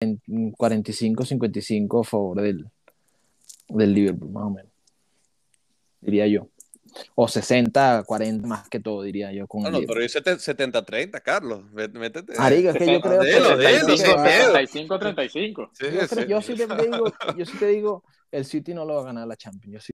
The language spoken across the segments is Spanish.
45-55 a favor del, del Liverpool, más o menos. Diría yo. O 60, 40 más que todo, diría yo. Con no, no, pero dice 70-30, Carlos. Métete. Ariga, es que yo creo que. 75-35. Sí, yo, sí. yo, sí te digo, yo sí te digo, el City no lo va a ganar la Champions. Yo sí.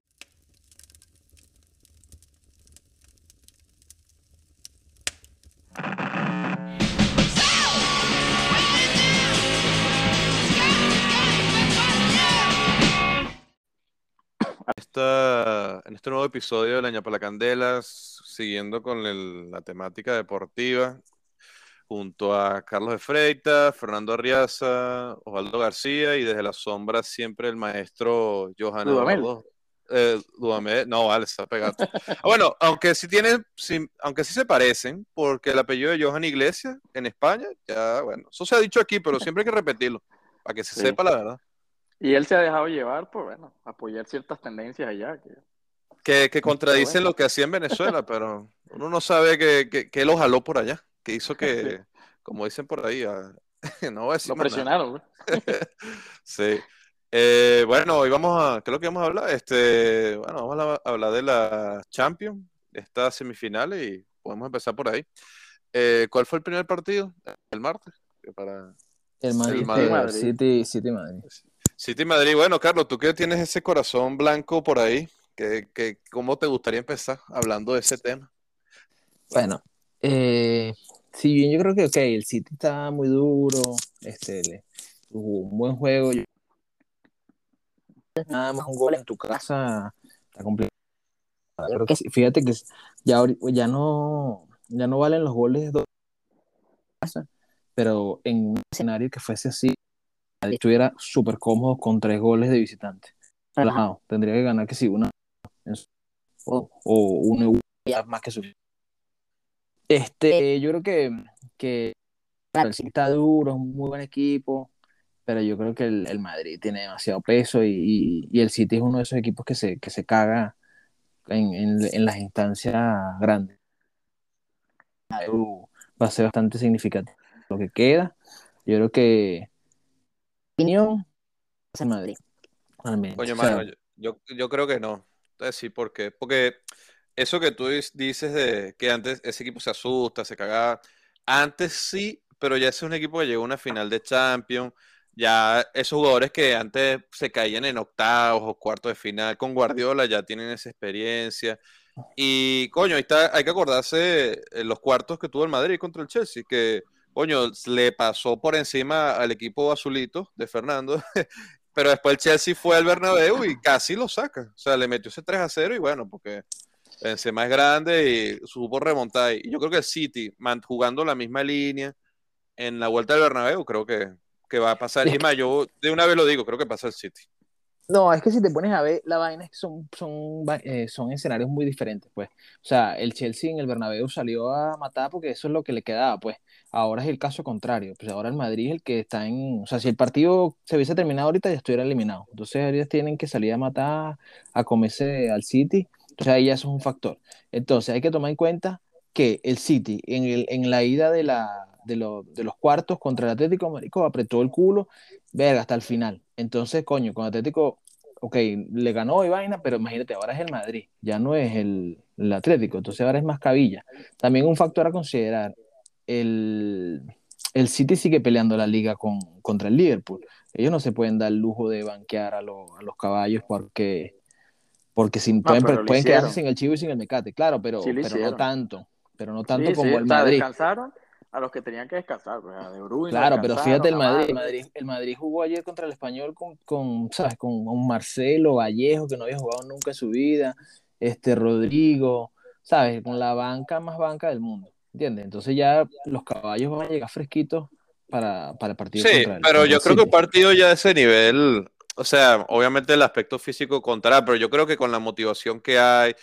Esta, en este nuevo episodio de La Ñapa la Candelas, siguiendo con el, la temática deportiva, junto a Carlos de Freita, Fernando Arriaza, Osvaldo García y desde la sombra siempre el maestro Johan Eduardo. Eh, Dudamel, no, vale, está pegado. Ah, bueno, aunque sí tienen, sí, aunque sí se parecen, porque el apellido de Johan Iglesias en España, ya, bueno, eso se ha dicho aquí, pero siempre hay que repetirlo, para que se Sí. sepa la verdad. Y él se ha dejado llevar por, bueno, apoyar ciertas tendencias allá. Que... Que, que contradicen bueno. lo que hacía en Venezuela, pero uno no sabe que, que, que lo jaló por allá, que hizo que, como dicen por ahí, a- no voy a decir Lo presionaron. Sí. Eh, bueno, hoy vamos a, ¿qué es lo que vamos a hablar? Este, bueno, vamos a hablar de la Champions, de estas semifinales y podemos empezar por ahí. Eh, ¿cuál fue el primer partido? El martes. Para El Madrid, El Madrid. Madrid. City, City Madrid. City Madrid. Bueno, Carlos, tú que tienes ese corazón blanco por ahí, que, ¿cómo te gustaría empezar hablando de ese tema? Bueno, eh, si bien yo creo que ok, el City está muy duro, este, le- tuvo un buen juego. nada más un gol en tu casa está complicado. Fíjate que ya, ya no, ya no valen los goles de casa, pero en un escenario que fuese así, estuviera súper cómodo con tres goles de visitante. Relajado, tendría que ganar que si una o, o uno ya más que suficiente. Este, yo creo que, que el City está duro, es un muy buen equipo, pero yo creo que el, el Madrid tiene demasiado peso y, y- y el City es uno de esos equipos que se, que se caga en, en- en las instancias grandes. Va a ser bastante significativo lo que queda. Yo creo que opinión es el Madrid. Realmente. Coño, O sea, mano, yo, yo, yo creo que no. Decir por qué. Porque eso que tú dices de que antes ese equipo se asusta, se cagaba. Antes sí, pero ya ese es un equipo que llegó a una final de Champions. Ya esos jugadores que antes se caían en octavos o cuartos de final con Guardiola ya tienen esa experiencia. Y coño, ahí está, hay que acordarse eh, los cuartos que tuvo el Madrid contra el Chelsea, que coño, le pasó por encima al equipo azulito de Fernando. Pero después el Chelsea fue al Bernabéu y casi lo saca. O sea, le metió ese 3 a 0 y bueno, porque Benzema es grande y supo remontar. Y yo creo que el City, man- jugando la misma línea en la vuelta del Bernabéu, creo que, que va a pasar. Y más, yo de una vez lo digo, creo que pasa el City. No, es que si te pones a ver, la vaina es que son, son, eh, son escenarios muy diferentes, pues. O sea, el Chelsea en el Bernabéu salió a matar porque eso es lo que le quedaba, pues. Ahora es el caso contrario. Pues ahora el Madrid es el que está en... O sea, si el partido se hubiese terminado ahorita, ya estuviera eliminado. Entonces, ellos tienen que salir a matar, a comerse al City. Sea, ahí ya eso es un factor. Entonces, hay que tomar en cuenta que el City, en, el, en la ida de, la, de, lo- de los cuartos contra el Atlético, marico, apretó el culo, verga, hasta el final. Entonces, coño, con Atlético ok, le ganó y vaina, pero imagínate, ahora es el Madrid, ya no es el, el Atlético, entonces ahora es más cabilla. También un factor a considerar, el, el City sigue peleando la liga con, contra el Liverpool. Ellos no se pueden dar el lujo de banquear a, lo- a los caballos porque, porque sin, pueden, pueden quedarse sin el chivo y sin el mecate, claro, pero, Sí pero no tanto, pero no tanto Sí, como sí, el Madrid. descansaron a los que tenían que descansar, pues, a De Bruyne, Claro, pero fíjate el Madrid, el. Madrid, el Madrid jugó ayer contra el Español con, con, ¿sabes? Con un Marcelo Vallejo que no había jugado nunca en su vida, este Rodrigo, ¿sabes? Con la banca más banca del mundo, ¿entiendes? Entonces ya los caballos van a llegar fresquitos para, para el partido Sí, contra el pero yo el creo que un partido ya de ese nivel, o sea, obviamente el aspecto físico contará, pero yo creo que con la motivación que hay,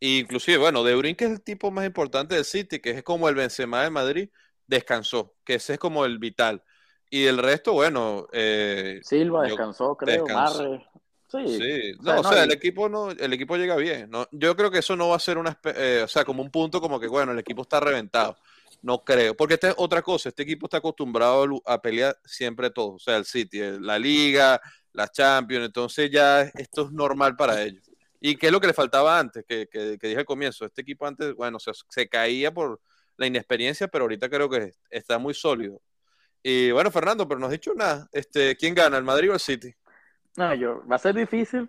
inclusive, bueno, De Bruyne, que es el tipo más importante del City, que es como el Benzema de Madrid, descansó, que ese es como el vital. Y el resto, bueno, eh, Silva yo- descansó, creo, descansó. Marre. Sí, Sí, O sea, no, o no, sea, y- el equipo no, el equipo llega bien, ¿no? Yo creo que eso no va a ser una, eh, o sea, como un punto como que, bueno, el equipo está reventado. No creo, porque esta es otra cosa. Este equipo está acostumbrado a pelear siempre todo. O sea, el City, la Liga, la Champions. Entonces ya esto es normal para ellos. ¿Y qué es lo que le faltaba antes? Que, que, dije al comienzo. Este equipo antes, bueno, se, se caía por la inexperiencia, pero ahorita creo que está muy sólido. Y bueno, Fernando, pero no has dicho nada. Este, ¿Quién gana, el Madrid o el City? No, yo, va a ser difícil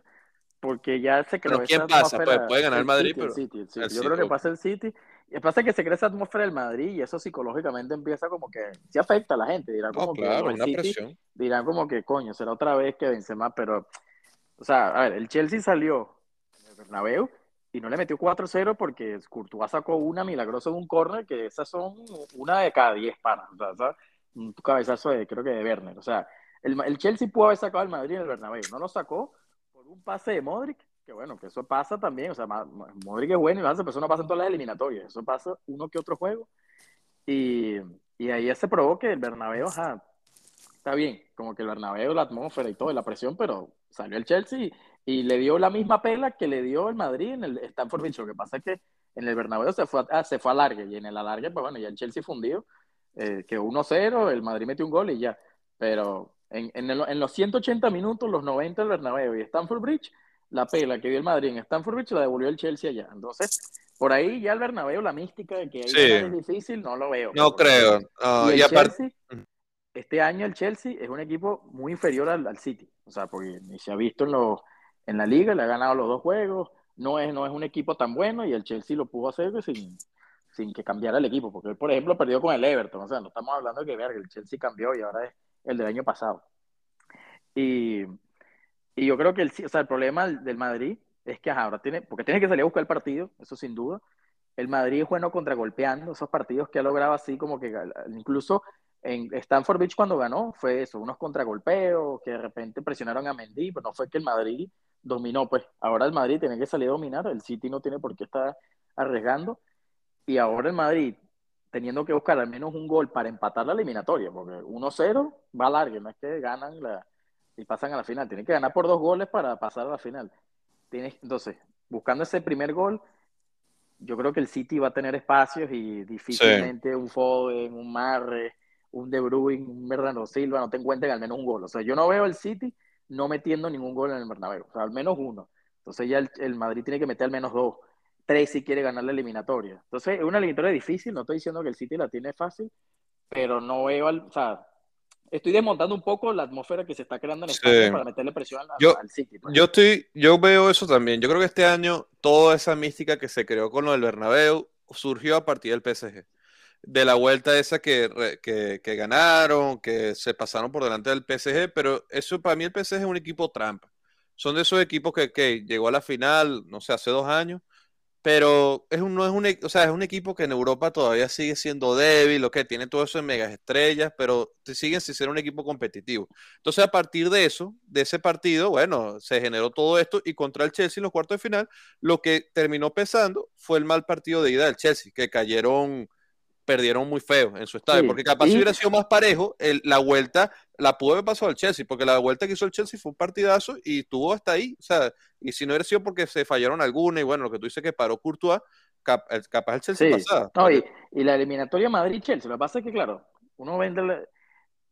porque ya se creó. ¿Pero quién pasa? Puede, puede, ganar el, Madrid, pero. City, yo creo que pasa el City. Y pasa que se crea esa atmósfera del Madrid y eso psicológicamente empieza como que se afecta a la gente. Dirán como que una presión. dirán como que coño, será otra vez que vence más, pero o sea, a ver, el Chelsea salió en el Bernabéu y no le metió 4-0 porque Courtois sacó una milagrosa de un córner que esas son una de cada 10 panas, o sea, un cabezazo de creo que de Werner, o sea, el, el Chelsea pudo haber sacado al Madrid en el Bernabéu, no lo sacó por un pase de Modric que bueno, que eso pasa también, o sea, Modric es bueno y pero eso no pasa en todas las eliminatorias, eso pasa uno que otro juego. Y, y ahí se probó que el Bernabéu, ajá, está bien, como que el Bernabéu, la atmósfera y todo, la presión, pero salió el Chelsea y, le dio la misma pela que le dio el Madrid en el Stanford Bridge. Lo que pasa es que en el Bernabéu se fue a, se fue a largue y en el alargue, pues bueno, ya el Chelsea fundió, eh, que 1-0, el Madrid metió un gol y ya. Pero en, en, en, los 180 minutos, los 90 del Bernabéu y Stanford Bridge, la pela que dio el Madrid en Stanford Bridge la devolvió el Chelsea allá. Entonces, por ahí ya el Bernabéu, la mística de que es difícil, no lo veo. No creo. y, aparte... este año el Chelsea es un equipo muy inferior al, City. O sea, porque ni se ha visto en, los, en la liga, le ha ganado los dos juegos, no es, no es un equipo tan bueno y el Chelsea lo pudo hacer sin, sin que cambiara el equipo. Porque él, por ejemplo, perdió con el Everton. O sea, no estamos hablando de que el Chelsea cambió y ahora es el del año pasado. Y y yo creo que el, o sea, el problema del Madrid es que ahora tiene, porque tiene que salir a buscar el partido, eso sin duda. El Madrid es bueno contragolpeando, esos partidos que ha logrado así como que incluso en Stanford Beach cuando ganó fue eso, unos contragolpeos que de repente presionaron a Mendy, pero no fue que el Madrid dominó, pues ahora el Madrid tiene que salir a dominar, el City no tiene por qué estar arriesgando y ahora el Madrid teniendo que buscar al menos un gol para empatar la eliminatoria, porque 1-0 va largo, no es que ganan la, y pasan a la final. Tienen que ganar por dos goles para pasar a la final. Tienes, entonces, buscando ese primer gol, yo creo que el City va a tener espacios y difícilmente un Foden, un Marre, un De Bruyne, un Bernardo Silva no te encuentren al menos un gol. O sea, yo no veo el City no metiendo ningún gol en el Bernabéu, o sea, al menos uno. Entonces ya el, el Madrid tiene que meter al menos dos, tres si quiere ganar la eliminatoria. Entonces es una eliminatoria difícil, no estoy diciendo que el City la tiene fácil, pero no veo, al, o sea, estoy desmontando un poco la atmósfera que se está creando en España para meterle presión al, yo, City. Pues. Yo, estoy, yo veo eso también. Yo creo que este año toda esa mística que se creó con lo del Bernabéu surgió a partir del PSG. De la vuelta esa que, que, que ganaron, que se pasaron por delante del PSG, pero eso para mí el PSG es un equipo trampa. Son de esos equipos que, que llegó a la final, no sé, hace dos años, pero es un, no es un, e, o sea, es un equipo que en Europa todavía sigue siendo débil, lo que tiene todo eso en megas estrellas, pero siguen sin ser un equipo competitivo. Entonces, a partir de eso, de ese partido, bueno, se generó todo esto y contra el Chelsea en los cuartos de final, lo que terminó pesando fue el mal partido de ida del Chelsea, que cayeron perdieron muy feo en su estadio, porque capaz si hubiera sido más parejo, la vuelta la pudo haber pasado al Chelsea, porque la vuelta que hizo el Chelsea fue un partidazo y estuvo hasta ahí, o sea, y si no hubiera sido porque se fallaron algunas, y bueno, lo que tú dices que paró Courtois, capaz el Chelsea pasaba. No, y, la eliminatoria Madrid-Chelsea, lo que pasa es que, claro, uno vende,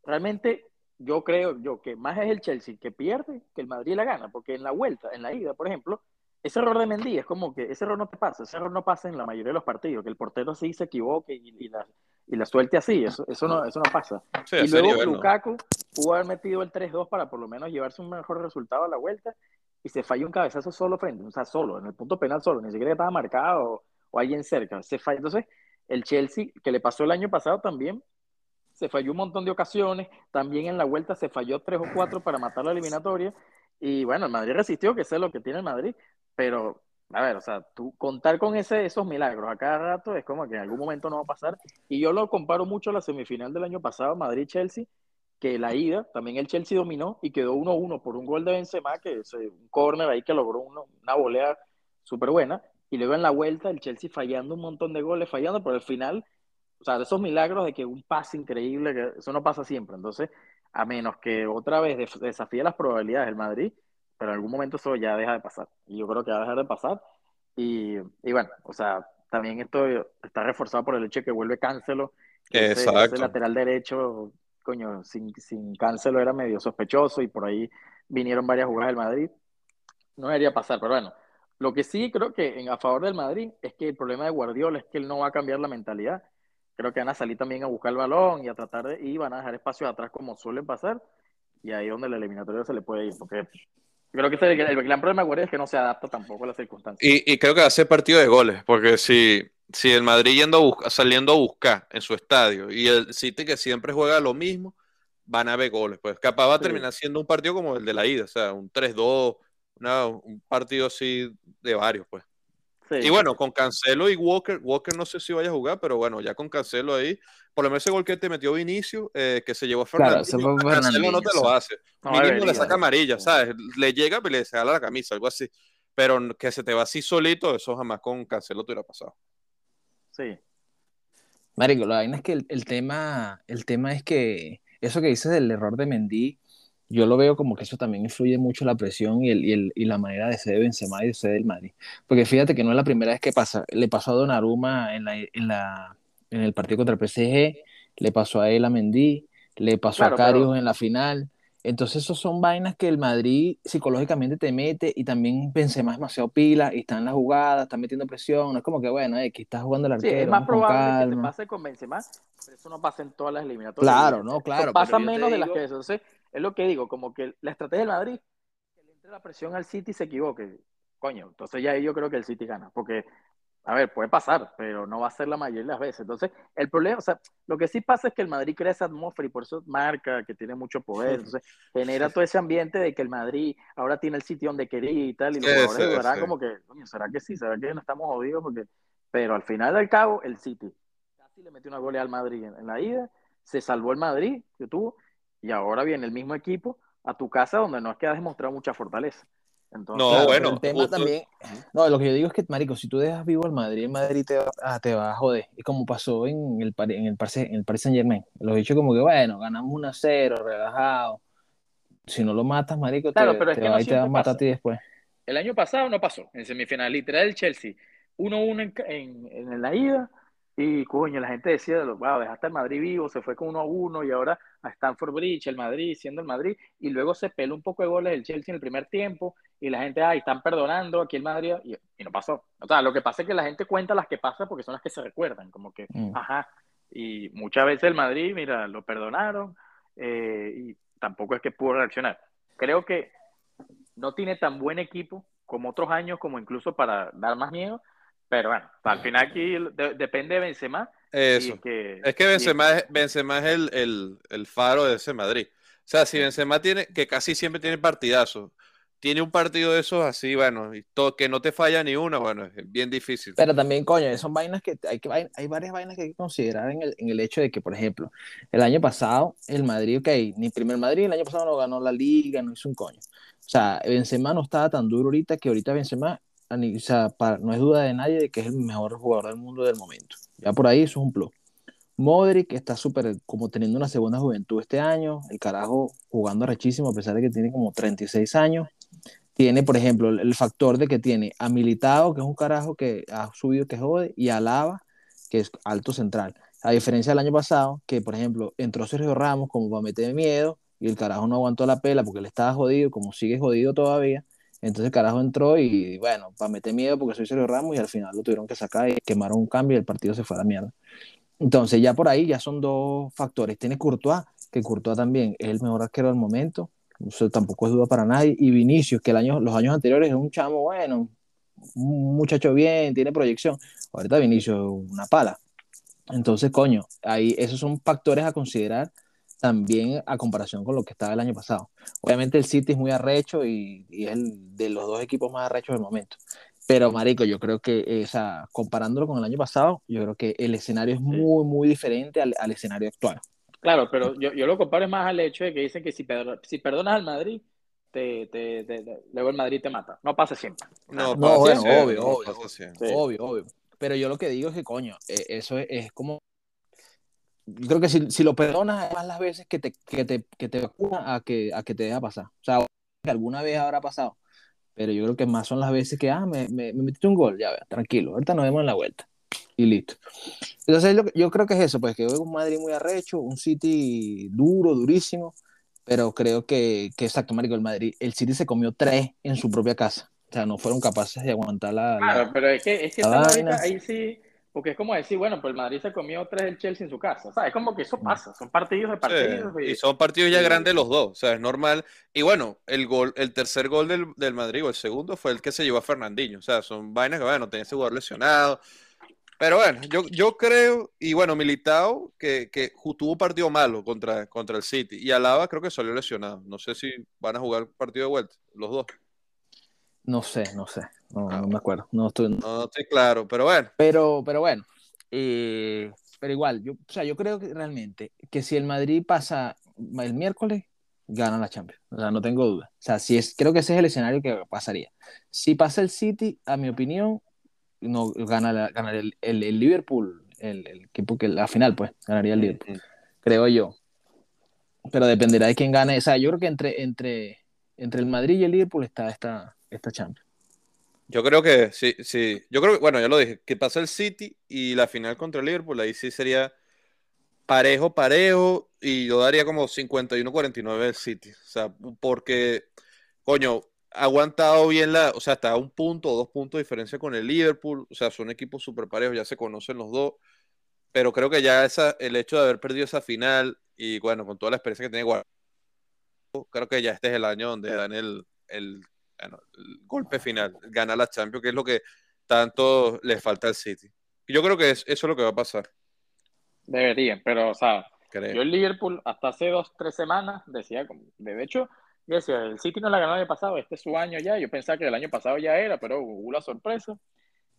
realmente yo creo yo que más es el Chelsea que pierde que el Madrid la gana, porque en la vuelta, en la ida, por ejemplo, ese error de Mendy es como que ese error no te pasa, ese error no pasa en la mayoría de los partidos, que el portero sí se equivoque y, la, y la suelte así, eso, eso, no, eso no pasa. y luego Lukaku pudo haber metido el 3-2 para por lo menos llevarse un mejor resultado a la vuelta y se falló un cabezazo solo frente, o sea, solo, en el punto penal solo, ni siquiera estaba marcado o, alguien cerca, se falló. Entonces, el Chelsea, que le pasó el año pasado también, se falló un montón de ocasiones, también en la vuelta se falló tres o cuatro para matar la eliminatoria, y bueno, el Madrid resistió, que sé lo que tiene el Madrid, pero, a ver, o sea, tú contar con ese, esos milagros a cada rato es como que en algún momento no va a pasar. Y yo lo comparo mucho a la semifinal del año pasado, Madrid-Chelsea, que la ida, también el Chelsea dominó y quedó 1-1 por un gol de Benzema, que es un córner ahí que logró una volea súper buena. Y luego en la vuelta el Chelsea fallando un montón de goles, fallando, pero al final, o sea, esos milagros de que un pase increíble, que eso no pasa siempre. Entonces, a menos que otra vez desafíe las probabilidades del Madrid, pero en algún momento eso ya deja de pasar. Y yo creo que va a dejar de pasar. Y, y bueno, o sea, también esto está reforzado por el hecho de que vuelve Cancelo. Exacto. Ese, lateral derecho, coño, sin, sin Cancelo era medio sospechoso y por ahí vinieron varias jugadas del Madrid. No debería pasar, pero bueno. Lo que sí creo que en, a favor del Madrid es que el problema de Guardiola es que él no va a cambiar la mentalidad. Creo que van a salir también a buscar el balón y a tratar de, y van a dejar espacios atrás como suelen pasar. Y ahí es donde el eliminatorio se le puede ir, porque creo que el, el, gran problema de Guardiola es que no se adapta tampoco a las circunstancias. Y, y creo que va a ser partido de goles, porque si, si el Madrid yendo a buscar, saliendo a buscar en su estadio y el City que siempre juega lo mismo, van a ver goles. Pues capaz va a terminar sí. siendo un partido como el de la ida, o sea, un 3-2, un partido así de varios, pues. Sí. Y bueno, con Cancelo y Walker, Walker no sé si vaya a jugar, pero bueno, ya con Cancelo ahí, por lo menos ese gol que te metió Vinicio, eh, que se llevó a Fernando, claro, Cancelo no te lo hace. No, Mínimo debería, le saca amarilla, ¿sabes? Le llega y le sale la camisa, algo así. Pero que se te va así solito, eso jamás con Cancelo te hubiera pasado. Sí. Marico, la vaina es que el, el, tema, el tema es que eso que dices del error de Mendy, yo lo veo como que eso también influye mucho la presión y, el, y, el, y la manera de ser de Benzema y de ser del Madrid. Porque fíjate que no es la primera vez que pasa. Le pasó a Donnarumma en, la, en, la, en el partido contra el PSG, le pasó a él a Mendy, le pasó claro, a pero... en la final. Entonces, esos son vainas que el Madrid psicológicamente te mete y también Benzema es demasiado pila y está en la jugada, está metiendo presión. No es como que, bueno, eh, que está jugando el arquero. Sí, es más probable que te pase con Benzema, pero eso no pasa en todas las eliminatorias. Claro, no, claro. Pasa menos de las que eso. Entonces, es lo que digo, como que la estrategia del Madrid, que le entre la presión al City y se equivoque. Coño, entonces ya ahí yo creo que el City gana, porque a ver, puede pasar, pero no va a ser la mayoría de las veces. Entonces, el problema, o sea, lo que sí pasa es que el Madrid crea esa atmósfera y por eso marca que tiene mucho poder. Entonces, genera todo ese ambiente de que el Madrid ahora tiene el sitio donde quería y tal. Y los jugadores sí, sí, sí. como que, coño, ¿será que sí? ¿Será que no estamos jodidos? Porque... Pero al final del cabo, el City casi le metió una goleada al Madrid en, en la ida, se salvó el Madrid que tuvo, y ahora viene el mismo equipo a tu casa donde no es que has demostrado mucha fortaleza. Entonces, no, claro, bueno. El tema justo... también. No, lo que yo digo es que, Marico, si tú dejas vivo al Madrid, el Madrid te va, ah, te va a joder. Es como pasó en el, en el, en el Paris Saint Germain. Los dicho como que, bueno, ganamos 1 a 0, relajado. Si no lo matas, Marico, claro, te, pero es te que va no y te va a matar a ti después. El año pasado no pasó. En semifinal, literal, el Chelsea 1-1 en, en, en la ida y coño, la gente decía, wow, dejaste el Madrid vivo, se fue con uno a uno y ahora a Stanford Bridge, el Madrid, siendo el Madrid, y luego se peló un poco de goles del Chelsea en el primer tiempo, y la gente, ay, están perdonando aquí el Madrid, y, y, no pasó. O sea, lo que pasa es que la gente cuenta las que pasan porque son las que se recuerdan, como que, mm. ajá, y muchas veces el Madrid, mira, lo perdonaron, eh, y tampoco es que pudo reaccionar. Creo que no tiene tan buen equipo como otros años, como incluso para dar más miedo, pero bueno, al final aquí de, depende de Benzema. Eso. Que, es que Benzema es, Benzema es el, el, el, faro de ese Madrid. O sea, si Benzema tiene, que casi siempre tiene partidazos, tiene un partido de esos así, bueno, y todo, que no te falla ni uno, bueno, es bien difícil. Pero también, coño, son vainas que hay, que hay varias vainas que hay que considerar en el, en el hecho de que, por ejemplo, el año pasado, el Madrid, ok, ni primer Madrid, el año pasado no ganó la liga, no hizo un coño. O sea, Benzema no estaba tan duro ahorita que ahorita Benzema o sea, para, no es duda de nadie de que es el mejor jugador del mundo del momento. Ya por ahí eso es un plus. Modric está súper como teniendo una segunda juventud este año, el carajo jugando rechísimo a pesar de que tiene como 36 años. Tiene, por ejemplo, el, factor de que tiene a Militao, que es un carajo que ha subido que jode, y a Lava, que es alto central. A diferencia del año pasado, que por ejemplo entró Sergio Ramos como para meter miedo, y el carajo no aguantó la pela porque le estaba jodido, como sigue jodido todavía entonces el carajo entró y bueno, para meter miedo porque soy Sergio Ramos y al final lo tuvieron que sacar y quemaron un cambio y el partido se fue a la mierda. Entonces ya por ahí ya son dos factores. Tiene Courtois, que Courtois también es el mejor arquero del momento, eso tampoco es duda para nadie. Y Vinicius, que el año, los años anteriores es un chamo bueno, un muchacho bien, tiene proyección. Ahorita Vinicius es una pala. Entonces, coño, ahí esos son factores a considerar también a comparación con lo que estaba el año pasado. Obviamente el City es muy arrecho y, y es el de los dos equipos más arrechos del momento. Pero, Marico, yo creo que, eh, o sea, comparándolo con el año pasado, yo creo que el escenario es muy, muy diferente al, al escenario actual. Claro, pero yo, yo, lo comparo más al hecho de que dicen que si, si perdonas al Madrid, te, te, te, luego el Madrid te mata. No pasa siempre. No, no bueno, obvio, no obvio, obvio, obvio, obvio. Pero yo lo que digo es que, coño, eh, eso es, es como yo creo que si, si, lo perdonas más las veces que te, que te, que te vacuna a que, a que te deja pasar. O sea, que alguna vez habrá pasado. Pero yo creo que más son las veces que, ah, me, me, me metiste un gol, ya, tranquilo, ahorita nos vemos en la vuelta. y listo. Entonces yo creo que es eso, pues que veo un Madrid muy arrecho, un City duro, durísimo, pero creo que, que exacto, Marico, el Madrid, el City se comió tres en su propia casa. O sea, no fueron capaces de aguantar la. Claro, pero es que, es que ahí sí, porque es como decir, bueno, pues el Madrid se comió tres del Chelsea en su casa. O sea, es como que eso mm. pasa, son partidos de partidos. y, son partidos ya grandes los dos, o sea, es normal. Y bueno, el gol, el tercer gol del, del Madrid o el segundo fue el que se llevó a Fernandinho. O sea, son vainas que, bueno, tenía ese jugador lesionado. Pero bueno, yo, yo creo, y bueno, Militao, que, que tuvo partido malo contra, contra el City, y Alaba creo que salió lesionado. No sé si van a jugar partido de vuelta, los dos. No sé, no sé, no, ah, me acuerdo. No estoy, no estoy claro, pero bueno. Pero, pero bueno, eh, pero igual, yo, o sea, yo creo que realmente que si el Madrid pasa el miércoles, gana la Champions. O sea, no tengo duda. O sea, si es, creo que ese es el escenario que pasaría. Si pasa el City, a mi opinión, no gana, el, el, Liverpool, el, equipo que la final, pues, ganaría el Liverpool, creo yo. Pero dependerá de quién gane. O sea, yo creo que entre, entre, entre el Madrid y el Liverpool está esta, esta Champions. Yo creo que sí, sí. Yo creo que, bueno, ya lo dije, que pasa el City y la final contra el Liverpool, ahí sí sería parejo, parejo, y yo daría como 51-49 el City. O sea, porque, coño, aguantado bien la, o sea, hasta un punto o dos puntos de diferencia con el Liverpool, o sea, son equipos súper parejos, ya se conocen los dos, pero creo que ya esa, el hecho de haber perdido esa final y bueno, con toda la experiencia que tiene creo que ya este es el año donde dan el, el, golpe final, gana la Champions, que es lo que tanto le falta al City. Yo creo que es, eso es lo que va a pasar. Deberían, pero, o sea, yo el Liverpool hasta hace dos, tres semanas decía, de hecho, el City no la ganó el año pasado, este es su año ya. Yo pensaba que el año pasado ya era, pero hubo la sorpresa.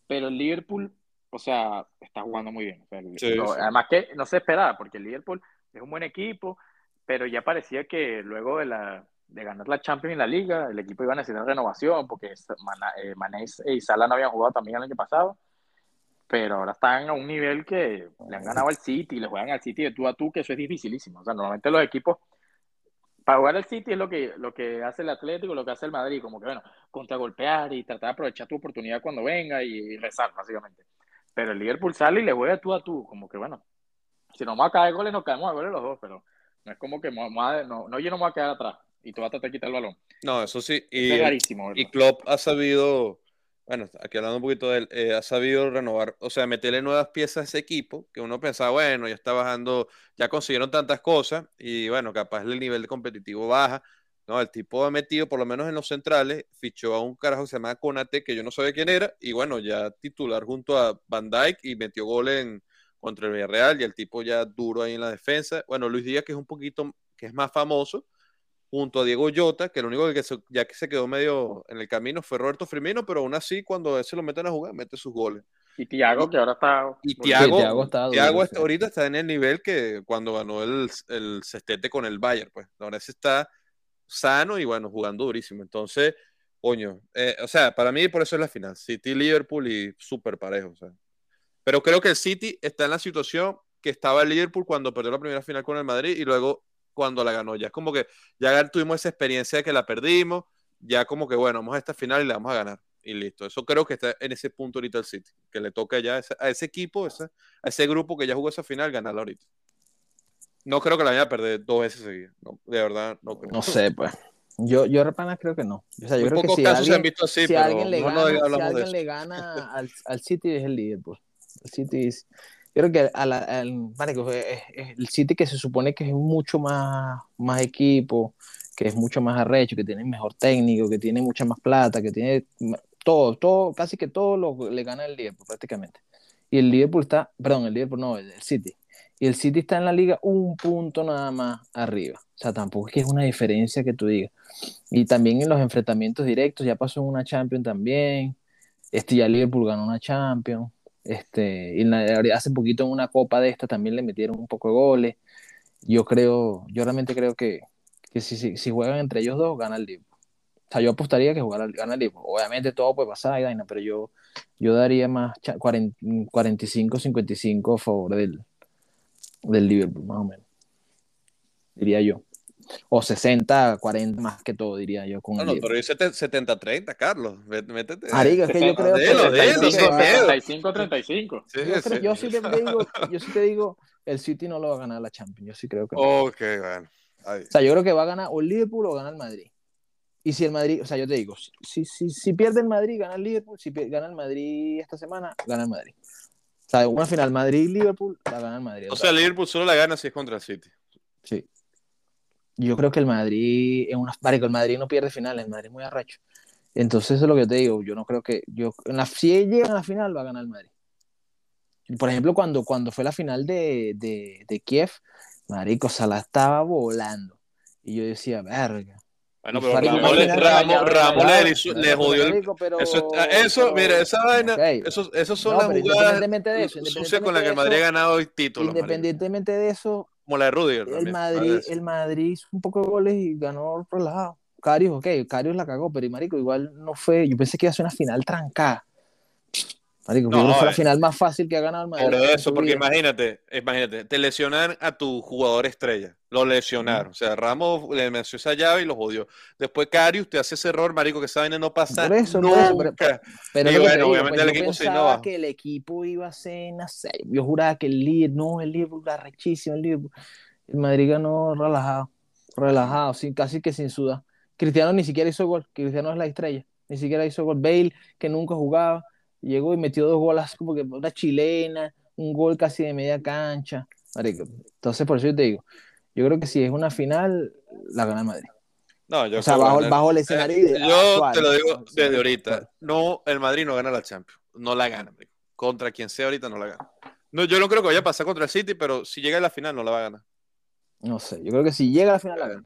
Pero el Liverpool, o sea, está jugando muy bien. Además que no se esperaba, porque el Liverpool es un buen equipo, pero ya parecía que luego de, la, de ganar la Champions y la Liga, el equipo iba a necesitar renovación, porque eh, Mané y Salah no habían jugado también el año pasado. Pero ahora están a un nivel que le han ganado al City, le juegan al City de tú a tú, que eso es dificilísimo. O sea, normalmente los equipos para jugar el City es lo que, lo que hace el Atlético, lo que hace el Madrid, como que bueno, contragolpear y tratar de aprovechar tu oportunidad cuando venga y, rezar, básicamente. Pero el Liverpool sale y le juega tú a tú, como que bueno, si nos vamos a caer goles, nos caemos a goles los dos, pero no es como que no, no, yo no me voy a quedar atrás y tú vas a tratar de quitar el balón. No, eso sí. Y, es y Klopp ha sabido bueno, aquí hablando un poquito de él, eh, ha sabido renovar, o sea, meterle nuevas piezas a ese equipo, que uno pensaba, bueno, ya está bajando, ya consiguieron tantas cosas, y bueno, capaz el nivel de competitivo baja, ¿no? El tipo ha metido, por lo menos en los centrales, fichó a un carajo que se llama Conate, que yo no sabía quién era, y bueno, ya titular junto a Van Dyke, y metió gol en, contra el Villarreal, y el tipo ya duro ahí en la defensa. Bueno, Luis Díaz, que es un poquito, que es más famoso, junto a Diego Llota, que el único que ya que se quedó medio en el camino fue Roberto Firmino, pero aún así cuando se lo meten a jugar, mete sus goles. Y Tiago, que ahora está... Y Tiago, está ahorita está en el nivel que cuando ganó el, el cestete con el Bayern, pues. Ahora ese está sano y bueno, jugando durísimo. Entonces, coño, eh, o sea, para mí por eso es la final. City-Liverpool y súper parejo, o sea. Pero creo que el City está en la situación que estaba el Liverpool cuando perdió la primera final con el Madrid y luego cuando la ganó. Ya es como que ya tuvimos esa experiencia de que la perdimos, ya como que bueno, vamos a esta final y la vamos a ganar. Y listo. Eso creo que está en ese punto ahorita el City, que le toca ya a ese, equipo, a ese grupo que ya jugó esa final, ganarla ahorita. No creo que la vaya a perder dos veces seguidas. de verdad, no creo. No sé, pues. Yo, yo repana creo que no. O sea, yo creo que si alguien, si alguien le gana, si alguien le gana al, al, City es el Liverpool. El City es, creo que el City que se supone que es mucho más, más equipo, que es mucho más arrecho, que tiene mejor técnico, que tiene mucha más plata, que tiene todo, todo, casi que todo lo le gana el Liverpool prácticamente. Y el Liverpool está, perdón, el Liverpool no, el City. Y el City está en la liga un punto nada más arriba. O sea, tampoco es que es una diferencia que tú digas. Y también en los enfrentamientos directos, ya pasó en una Champions también. Este ya Liverpool ganó una Champions. Este, y hace poquito en una copa de esta también le metieron un poco de goles. Yo creo, yo realmente creo que, que si, si, si, juegan entre ellos dos, gana el Liverpool. O sea, yo apostaría que jugar, gana el Liverpool. Obviamente todo puede pasar, pero yo, yo daría más 45-55 a favor del, del Liverpool, más o menos. Diría yo. O 60, 40 más que todo, diría yo. Con No, no, pero dice 70-30, Carlos. Mé- Métete. Es que yo creo que. Dilo, dilo, que sin va- miedo. 35-35. Sí, yo, creo- sí. yo sí te digo, yo sí te digo, el City no lo va a ganar la Champions. Yo sí creo que. no. Ok, bueno. Ahí. O sea, yo creo que va a ganar o el Liverpool o gana el Madrid. Y si el Madrid, o sea, yo te digo, si, si, si pierde el Madrid, gana el Liverpool. Si gana el Madrid esta semana, gana el Madrid. O sea, una final Madrid-Liverpool, la gana el Madrid. O sea, Liverpool solo la gana si es contra el City. Sí. Yo creo que el Madrid, en una, marico, el Madrid no pierde finales, el Madrid es muy arrecho. Entonces, eso es lo que yo te digo. Yo no creo que. Yo, en la, si llegan a la final, va a ganar el Madrid. Por ejemplo, cuando, cuando fue la final de, de, de Kiev, Marico, Salah estaba volando. Y yo decía, verga. Bueno, pero Ramos, le- Ramos Claro, le, le jodió el. pero- Eso, eso pero- mira, esa vaina, ok. eso, esos son No, las jugadas de eso, sucias con las que el Madrid ha eso, ganado títulos. marico. Independientemente de eso, Como la de Rudiger. el también, Madrid, el Madrid hizo un poco de goles y ganó relajado. Carius, ok, Carius la cagó, pero y marico, igual no fue. Yo pensé que iba a ser una final trancada. Marico, No, fue la eh. final más fácil que ha ganado el Madrid. Por eso, porque vida. imagínate, imagínate, te lesionan a tu jugador estrella, lo lesionaron, o sea, Ramos le venció esa llave y lo jodió. Después Carius te hace ese error, marico, que esa vaina no pasa Por eso, eso, pero- Y bueno, digo, obviamente pues, el yo equipo pensaba que el equipo iba a ser, no sé, yo juraba que el Liverpool, no, el Liverpool era rechísimo, el Liverpool. El Madrid ganó relajado, relajado, sin, casi que sin sudar. Cristiano ni siquiera hizo gol, Cristiano es la estrella, ni siquiera hizo gol. Bale, que nunca jugaba, llegó y metió dos golas como que una chilena, un gol casi de media cancha. Marico. Entonces, por eso yo te digo, yo creo que si es una final, la gana el Madrid. No, yo O sea, creo que bajo, bajo el Eh, escenario ideal yo actual, te lo digo ¿no? desde ahorita, no, el Madrid no gana la Champions, no la gana, marico. contra quien sea ahorita no la gana. No, yo no creo que vaya a pasar contra el City, pero si llega a la final no la va a ganar. No sé, yo creo que si llega a la final, la gana.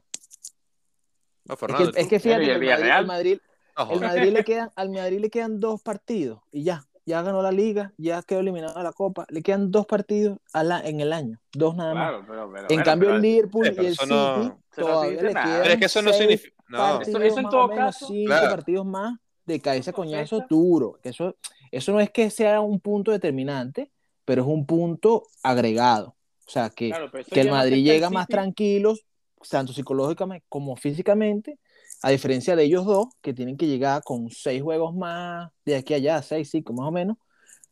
No, Es Fernando, que, es que fíjate ¿Y que el el Madrid, Villarreal? al Madrid, no el. Madrid le quedan, al Madrid le quedan dos partidos y ya, ya ganó la liga, ya quedó eliminado de la Copa, le quedan dos partidos a la- en el año, dos nada más. Claro, pero, pero en bueno, cambio pero- el Liverpool y el City no- eso no todavía le nada. quedan Pero es que eso no significa. No, Eso- eso en más todo menos, caso- cinco Claro. partidos más de caerse Eso coñazo duro. Que eso, eso no es que sea un punto determinante, pero es un punto agregado. O sea, que, claro, que el Madrid llega más tranquilo, tanto psicológicamente como físicamente, a diferencia de ellos dos, que tienen que llegar con seis juegos más de aquí a allá, seis, cinco más o menos,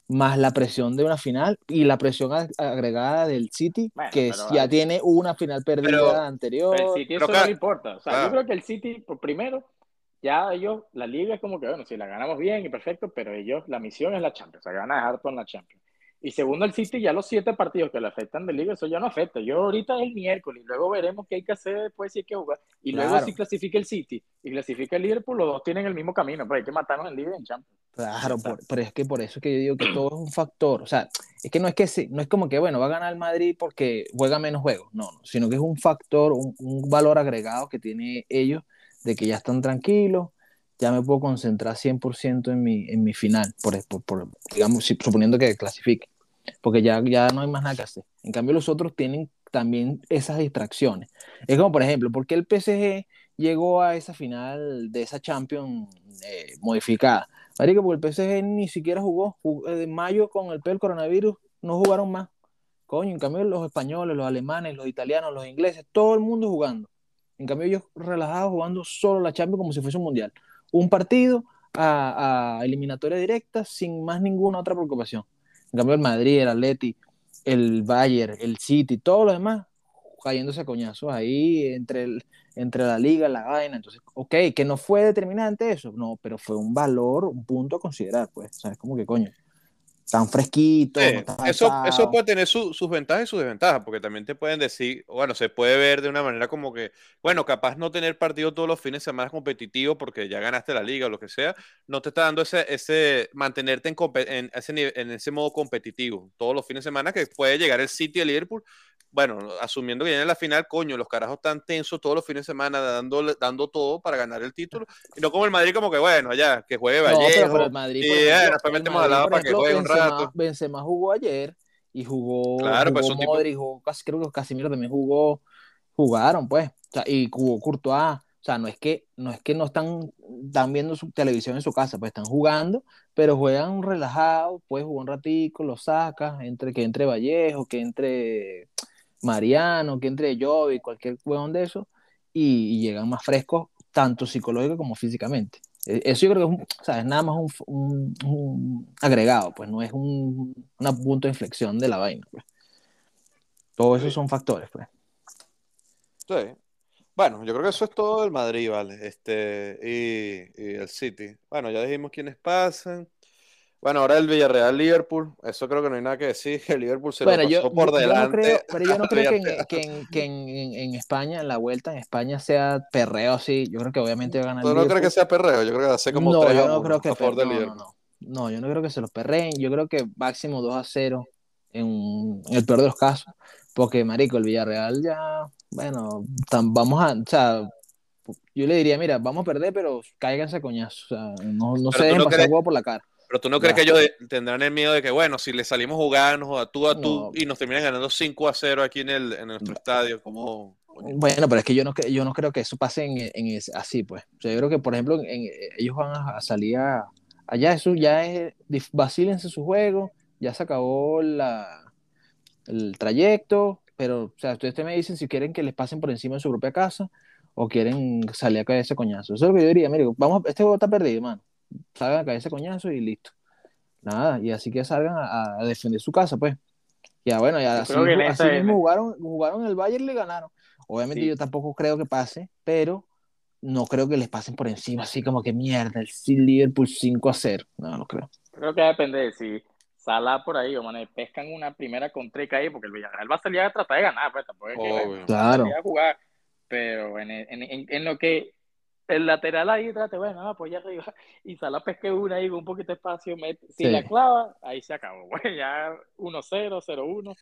más la presión de una final y la presión ag- agregada del City, Bueno, que pero ya hay- tiene una final perdida Pero- anterior. Pero el City eso claro, no importa. O sea, claro. yo creo que el City, por primero, ya ellos, la liga es como que, bueno, si la ganamos bien y perfecto, pero ellos, la misión es la Champions, o sea, van a en la Champions. Y segundo, el City, ya los siete partidos que le afectan de liga, eso ya no afecta. Yo ahorita es el miércoles, y luego veremos qué hay que hacer después si hay que jugar. Y luego si clasifica el City y clasifica el Liverpool, los dos tienen el mismo camino, pero hay que matarnos en liga y en Champions. Claro, por- pero es que por eso es que yo digo que todo es un factor. O sea, es que no es que no es como que, bueno, va a ganar el Madrid porque juega menos juegos. No, no, sino que es un factor, un, un valor agregado que tiene ellos de que ya están tranquilos, ya me puedo concentrar 100% en mi, en mi final, por, por- por- digamos, si- suponiendo que clasifique, porque ya, ya no hay más nada que hacer. En cambio, los otros tienen también esas distracciones. Es como, por ejemplo, ¿por qué el PSG llegó a esa final de esa Champions eh, modificada? Marico, porque el PSG ni siquiera jugó. Jugó- eh, mayo, con el pel coronavirus, no jugaron más. Coño, en cambio, los españoles, los alemanes, los italianos, los ingleses, todo el mundo jugando. En cambio, ellos relajados jugando solo la Champions como si fuese un mundial. Un partido a, eliminatoria directa sin más ninguna otra preocupación. En cambio, el Madrid, el Atleti, el Bayern, el City, todos los demás cayéndose a coñazos ahí entre, el, entre la liga, la vaina. Entonces, ok, que no fue determinante eso, no, pero fue un valor, un punto a considerar, pues, ¿sabes? Como que coño, tan fresquito. Sí, no tan eso, eso puede tener su- sus ventajas y sus desventajas, porque también te pueden decir, bueno, se puede ver de una manera como que, bueno, capaz no tener partido todos los fines de semana competitivo porque ya ganaste la liga o lo que sea, no te está dando ese, ese mantenerte en, en, ese, en ese modo competitivo todos los fines de semana que puede llegar el City y el Liverpool. Bueno, asumiendo que viene la final, coño, los carajos están tensos todos los fines de semana dando, dando todo para ganar el título, y no como el Madrid como que, bueno, ya, que juegue No, pero, Vallejo, pero el Madrid, y, ejemplo, después metemos al lado para que juegue un rato. Benzema jugó ayer y jugó, Claro, pues jugó son tipo- jugó, casi- creo que Casimiro también jugó, jugaron, pues, o sea, y jugó Courtois. O sea, no es que no es que no están, están viendo su televisión en su casa, pues están jugando, pero juegan relajados, puedes jugar un ratico, lo sacas, entre que entre Vallejo, que entre Mariano, que entre Jovi, cualquier huevón de eso, y, y llegan más frescos, tanto psicológico como físicamente. E, Eso yo creo que es, un, o sea, es nada más un, un- un agregado, pues no es un, punto de inflexión de la vaina. Pues. Todos esos Sí. son factores, pues. Sí. Bueno, yo creo que eso es todo del Madrid, ¿vale? Este, y, y el City. Bueno, ya dijimos quiénes pasan. Bueno, ahora el Villarreal-Liverpool. Eso creo que no hay nada que decir. El Liverpool se Bueno, lo yo, pasó por yo- yo no delante. creo, pero yo no creo que, en, que en- que en- España, en la vuelta en España, sea perreo así. Yo creo que obviamente va a ganar ¿Tú no crees que sea perreo? Yo creo que ser como No, 3 yo no 1 creo que a favor del Liverpool. no. No, yo no creo que se los perreen. Yo creo que máximo 2 a 0 en, el peor de los casos. Porque, marico, el Villarreal ya, bueno, tan- vamos a, o sea, yo le diría, mira, vamos a perder, pero cáiganse a coñazo. O sea, no, no se dejen no pasar crees- huevo por la cara. Pero tú no crees que ellos de- tendrán el miedo de que, bueno, si le salimos jugando a tú a tú No. y nos terminan ganando 5 a 0 aquí en, el, en nuestro estadio, como... Bueno, pero es que yo no, yo no creo que eso pase en, en así, pues. O sea, yo creo que, por ejemplo, en- ellos van a, salir a- allá, eso ya es, vacílense su juego, ya se acabó la, el trayecto, pero, o sea, ustedes me dicen si quieren que les pasen por encima de su propia casa o quieren salir a caer ese coñazo. Eso es lo que yo diría, mire, vamos, este juego está perdido, mano. Salgan a caer ese coñazo y listo. Nada, y así que salgan a, a defender su casa, pues. Ya bueno, ya así, así mismo jugaron, jugaron el Bayern y le ganaron. Obviamente Sí. yo tampoco creo que pase, pero no creo que les pasen por encima, así como que mierda, el Liverpool 5 a 0. No, no creo. Creo que depende de si Salah por ahí o man, pescan una primera contreca ahí, porque el Villarreal va a salir a tratar de ganar, pues tampoco es que Obvio. Claro. salir a jugar, pero en, en, en, en lo que el lateral ahí trate, bueno, ah, pues ya arriba, y Salah pesque una ahí con un poquito de espacio, mete- si Sí. la clava, ahí se acabó, bueno, ya 1-0, 0-1,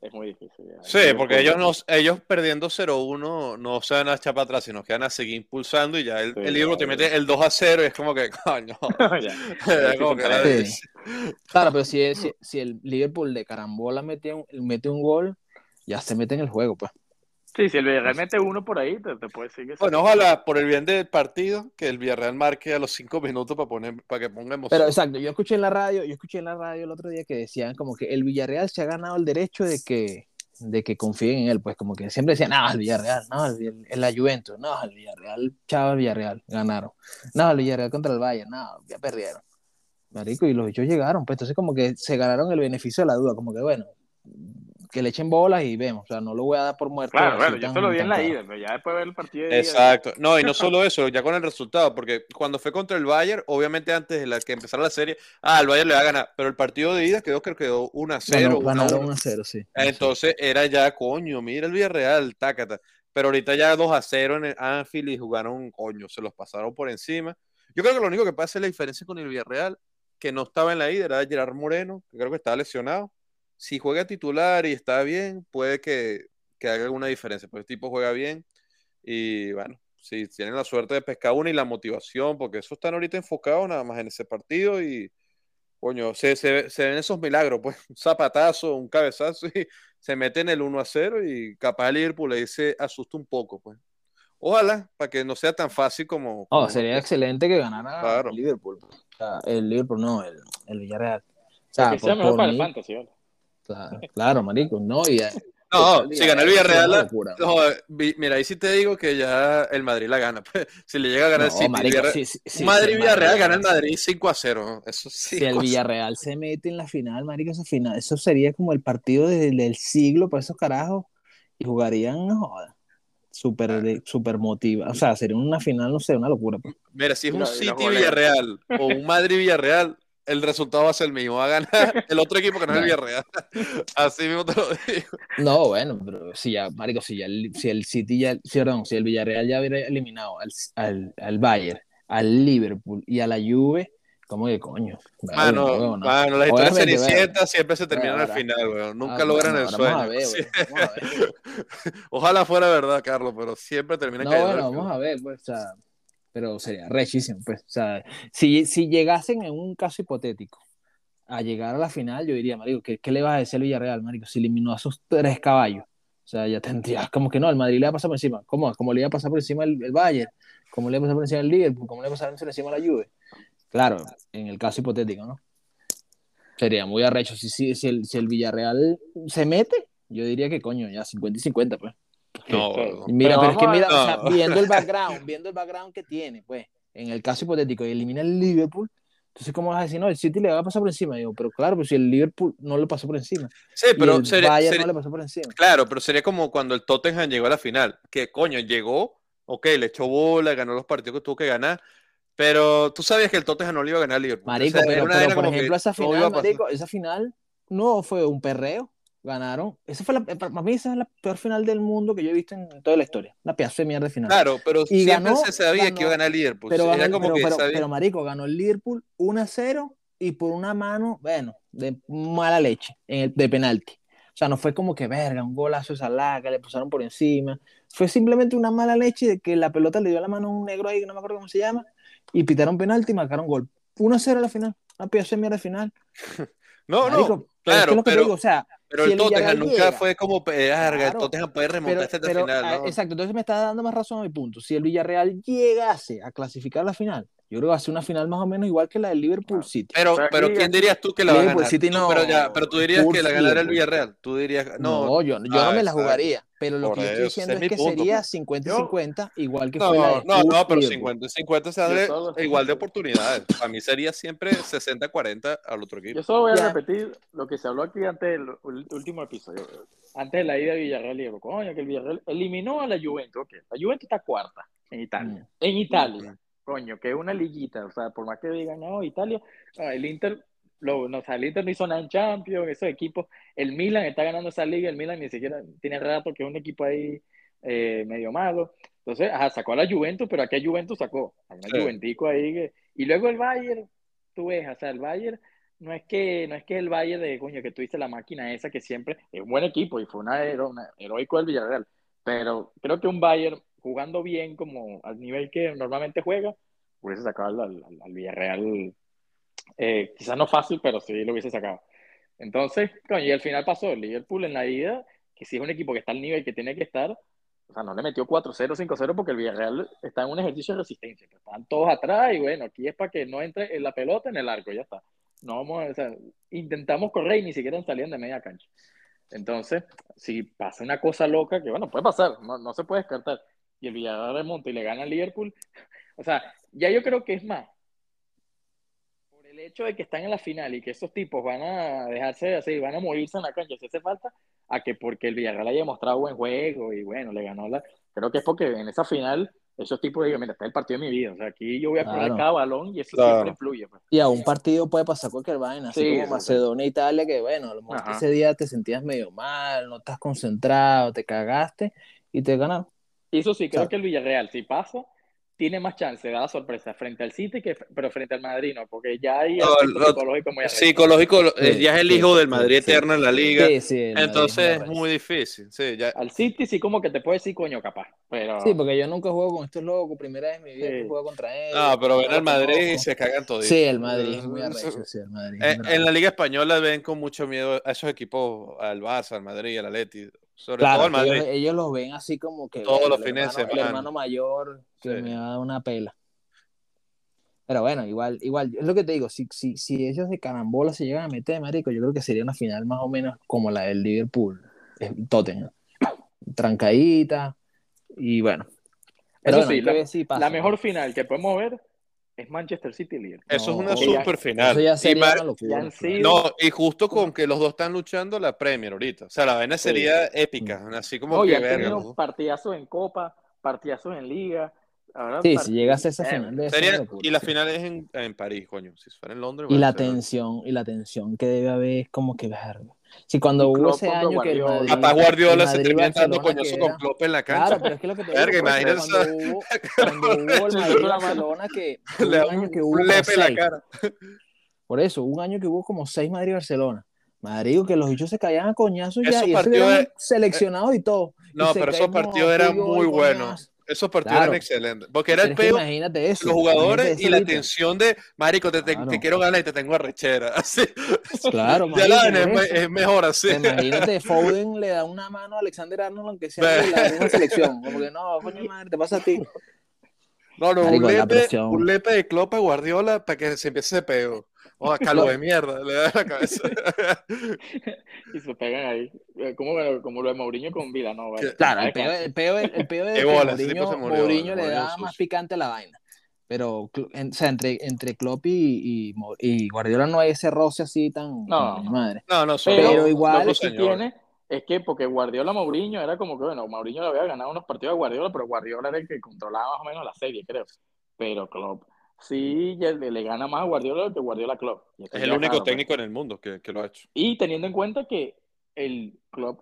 es muy difícil. ya. Sí, porque ellos, no, ellos perdiendo 0-1 no se van a echar para atrás, sino que van a seguir impulsando y ya el, Sí, el libro te mete el 2 a 0 y es como que, coño. Como que. Claro, pero si, si, si el Liverpool de carambola mete un, mete un gol, ya se mete en el juego, pues. Sí, si el Villarreal mete uno por ahí, te, te puede decir que sí. Bueno, ojalá por el bien del partido que el Villarreal marque a los 5 minutos para poner para que ponga emoción. Pero exacto, yo escuché en la radio, yo escuché en la radio el otro día que decían como que el Villarreal se ha ganado el derecho de que, de que confíen en él, pues como que siempre decían, no, el Villarreal, no, el, el la Juventus, no, el Villarreal, chavo, el Villarreal, ganaron. No, el Villarreal contra el Bayern, no, ya perdieron. Marico, y los bichos llegaron, pues entonces como que se ganaron el beneficio de la duda, como que bueno, que le echen bolas y vemos, o sea, no lo voy a dar por muerto. Claro, bueno, yo tan- se lo di en la claro. ida, pero ya después de ver el partido de ida, Exacto. No, y no solo eso, ya con el resultado, porque cuando fue contra el Bayern, obviamente antes de la que empezara la serie, ah, el Bayern le va a ganar, pero el partido de ida quedó que quedó 1 a 0, Ganó- 1 a ganaron 1. 1 a 0, sí. Entonces era ya, coño, mira el Villarreal, tácata. Pero ahorita ya 2 a 0 en el Anfield y jugaron, coño, se los pasaron por encima. Yo creo que lo único que puede hacer la diferencia con el Villarreal, que no estaba en la ida, era Gerard Moreno, que creo que estaba lesionado. Si juega titular y está bien, puede que, que haga alguna diferencia, porque el tipo juega bien. Y bueno, si tienen la suerte de pescar una y la motivación, porque eso están ahorita enfocados nada más en ese partido y, coño, se, se, se ven esos milagros, pues, un zapatazo, un cabezazo y se mete en el 1 a 0 y capaz el Liverpool ahí se asusta un poco, pues. Ojalá, para que no sea tan fácil como... Oh, como- sería excelente que ganara Claro. el Liverpool. O sea, el Liverpool no, el, el Villarreal. O que sea, sea por, mejor por para el mí, fantasy, ¿vale? Claro, claro, marico, no, y No, si gana el Villarreal, la- locura. no, mira, ahí sí te digo que ya el Madrid la gana. pues. Si le llega a ganar el No, City, marico, Villarreal- sí, sí, sí, Madrid Villarreal Madrid- gana el Madrid 5 a 0. ¿no? Eso sí. Si el Villarreal se mete en la final, marico, esa final, eso sería como el partido de- del siglo para esos carajos y jugarían, no joda, súper, de- súper motiva. O sea, sería una final, no sé, una locura. pues. Mira, si es un City. Villarreal o un Madrid Villarreal, el resultado va a ser el mismo. Va a ganar el otro equipo que no es el Villarreal. Así mismo te lo digo. No, bueno, pero si ya, marico, si ya el, si el City ya, si, perdón, si el Villarreal ya hubiera eliminado al, al, al Bayern, al Liverpool y a la Juve, ¿cómo que coño? Mano, huevón, no. mano, las historias cenicientas siempre se terminan al final, weón. Nunca Ah, logran bueno, el ahora Vamos a sueño. ver, Sí. weón, vamos a ver. Ojalá fuera verdad, Carlos, pero siempre terminan No, cayendo bueno, vamos a ver, pues, o sea, pero sería rechísimo, pues, o sea, si, si llegasen en un caso hipotético a llegar a la final, yo diría, marico, ¿qué, qué le vas a decir al Villarreal, marico? Si eliminó a esos tres caballos, o sea, ya tendrías, como que no, el Madrid le va a pasar por encima, ¿cómo? Como le iba a pasar por encima el, el Bayern, como le iba a pasar por encima el Liverpool, como le iba a pasar por encima la Juve. Claro, en el caso hipotético, ¿no? Sería muy arrecho. Si, si, si, el, si el Villarreal se mete, yo diría que coño, ya 50 y 50, pues. No, Mira, Pero pero, es que mira, o sea, No. viendo el background, viendo el background que tiene, pues, en el caso hipotético, y elimina el Liverpool, entonces, ¿cómo vas a decir, no, el City le va a pasar por encima? Digo, pero claro, pues si el Liverpool no le pasó por encima, sí, y pero el sería, Bayern sería- no le pasó por encima. claro, pero sería como cuando el Tottenham llegó a la final, que coño, llegó, ok, le echó bola, ganó los partidos que tuvo que ganar, pero tú sabías que el Tottenham no le iba a ganar al Liverpool. Marico, O sea, era pero, una pero, por ejemplo, esa final, marico, esa final no fue un perreo, ganaron. Esa fue la, para mí esa es la peor final del mundo que yo he visto en toda la historia. Una pedazo de mierda de final. Claro, pero Y siempre ganó- se sabía que iba a ganar Liverpool. pero, era ganó el- como pero, que pero- sabía- pero, marico, ganó el Liverpool 1-0 y por una mano, bueno, de mala leche, en el, de penalti. O sea, no fue como que, verga, un golazo de Salah, que le pasaron por encima. Fue simplemente una mala leche de que la pelota le dio la mano a un negro ahí, que no me acuerdo cómo se llama, y pitaron penalti y marcaron gol. 1-0 a la final, una pedazo de mierda final. No, Marico, no, pero es que claro, lo que pero- digo, o sea, pero si el el Tottenham nunca llega- fue como, el Claro, Tottenham puede remontar pero, esta pero, final, ah, ¿no? exacto, entonces me está dando más razón a mi punto. Si el Villarreal llegase a clasificar la final, yo creo que va a ser una final más o menos igual que la del Liverpool Claro. City. Pero, Pero ¿quién dirías tú que la va a Liverpool ganar? City Tú, no, pero, ya, pero tú dirías que la ganara el. Villarreal. Tú dirías, no, No, yo, yo ah, no me la exacto. jugaría, pero lo que yo estoy diciendo es que punto, sería pues. 50 y Yo- 50, igual que No, fue la de no, no, pero Liverpool. 50 y 50 se solo- igual de oportunidades. A mí sería siempre 60-40 al otro equipo. Yo solo voy a Ya. repetir lo que se habló aquí antes del último episodio. Antes de la ida de Villarreal, digo, coño, que el Villarreal eliminó a la Juventus. ok, La Juventus está cuarta en Italia. Mm. En Italia, Mm. Coño, que es una liguita. O sea, por más que digan, no, Italia, el Inter, lo, no, o sea, el Inter no hizo nada en Champions, esos equipos. El Milan está ganando esa liga, el Milan ni siquiera tiene rato que es un equipo ahí eh, medio malo. Entonces, ajá, sacó a la Juventus, pero ¿a qué Juventus sacó? A una Sí. Juventico ahí. que- Y luego el Bayern, tú ves, o sea, el Bayern no es que no es que el Bayern de coño que dices la máquina esa que siempre es un buen equipo y fue una, hero- una heroico del Villarreal, pero creo que un Bayern jugando bien como al nivel que normalmente juega, hubiese sacado al, al- al Villarreal eh, quizás no fácil, pero sí lo hubiese sacado. Entonces, coño, y al final pasó el Liverpool en la ida, que sí es un equipo que está al nivel que tiene que estar, o sea, no le metió 4-0, 5-0 porque el Villarreal está en un ejercicio de resistencia. que Están todos atrás y bueno, aquí es para que no entre en la pelota en el arco, ya está. No vamos, o sea, intentamos correr y ni siquiera salían de media cancha. Entonces, si pasa una cosa loca, que bueno, puede pasar, no, no se puede descartar, y el Villarreal remonta y le gana al Liverpool, o sea, ya yo creo que es más por el hecho de que están en la final y que esos tipos van a dejarse así, van a morirse en la cancha si hace falta, a que porque el Villarreal haya mostrado buen juego y bueno, le ganó la. Creo que es porque en esa final esos tipos digan, mira, está el partido de mi vida, o sea, aquí yo voy a correr Claro. cada balón y eso Claro. siempre influye. Pues. Y a un partido puede pasar cualquier vaina, así Sí, como. Macedonia e Italia, que bueno, a lo mejor ese día te sentías medio mal, no estás concentrado, te cagaste y te ganaron. Y eso sí, creo que el Villarreal, si pasa, tiene más chance de dar la sorpresa frente al City, que, pero frente al Madrid no, porque ya hay No, lo- psicológico muy. Psicológico, Sí, ya es el sí, hijo del Madrid sí. eterno en la liga. Sí, sí, el Madrid Entonces es muy difícil. Sí, ya. Al City sí como que te puede decir coño capaz, pero Sí, porque yo nunca juego con estos locos, primera vez en mi vida que juego contra ellos. No, pero ven al Madrid y se cagan todos. Sí, el Madrid es muy arrecho, sí, el Madrid. En, la. Liga Española ven con mucho miedo a esos equipos, al Barça, al Madrid, al Atleti, sobre Claro, todo que Madrid. ellos, ellos los ven así como que Todos bueno, los el fines de hermano- semana. El hermano mayor que Sí. me va a dar una pela. Pero bueno, igual, igual, es lo que te digo, si, si, si ellos de carambola se llegan a meter, marico, yo creo que sería una final más o menos como la del Liverpool, eh, Tottenham. Trancadita, y bueno. Pero Eso bueno, sí, si la mejor final que podemos ver es Manchester City Liverpool. Eso es No, una super final. Eso ya Y sería Mar- una locura. ya han sido- No, y justo con que los dos están luchando la Premier ahorita. O sea, la vaina sería épica. Así como que verga, dos. partidazos en Copa, partidazos en Liga. ahora Sí, part- si llegas a esa Eh, final de Sería- locura, y la sí. final es en, en París, coño. Si fuera en Londres. Y la tensión, y la tensión que debe haber es como que verga. Si cuando Y hubo ese año que. Madrid, Hasta Guardiola se termina dando que con Klopp en la cancha. Claro, pero es que lo que te Verga, digo, pues, imagínate cuando hubo, cuando hubo el Madrid. Barcelona que Le un año que hubo lepe en la cara. Por eso, un año que hubo como seis Madrid Barcelona. Madrid, que los bichos se caían a coñazos ya, y esos partidos eran de- seleccionados y todo. Y No, se pero esos partidos eran muy buenos. Esos partidos Claro. eran excelentes. Porque era el peo, eso. los jugadores y la tensión de, marico, te, te- Claro. te quiero ganar y te tengo arrechera. Así. Claro, Ya la es, es mejor así. Imagínate, Foden le da una mano a Alexander Arnold, aunque sea de la misma selección. Como que no, coño madre, te pasa a ti. No, no, un Marico, lepe, un lepe de Klopp a Guardiola para que se empiece ese peo. O a calvo de mierda, le da la cabeza. Y se pegan ahí. Eh, Como, como lo de Mourinho con Villanova. Que- Claro, el peo, el peo, el peo de Qué que bola, ese tipo Mourinho, se murió, Mourinho le da más picante a la vaina. Pero, en- o sea, entre, entre Klopp y, y, Guardiola no hay ese roce así tan, No, no. madre. No, no, son Pero, Pero igual Lo que tiene es que porque Guardiola Mourinho era como que, bueno, Mourinho le había ganado unos partidos a Guardiola, pero Guardiola era el que controlaba más o menos la serie, creo. Pero Klopp sí ya le, le gana más a Guardiola que Guardiola eso Es el único pues. técnico en el mundo que, que lo ha hecho. Y teniendo en cuenta que el Klopp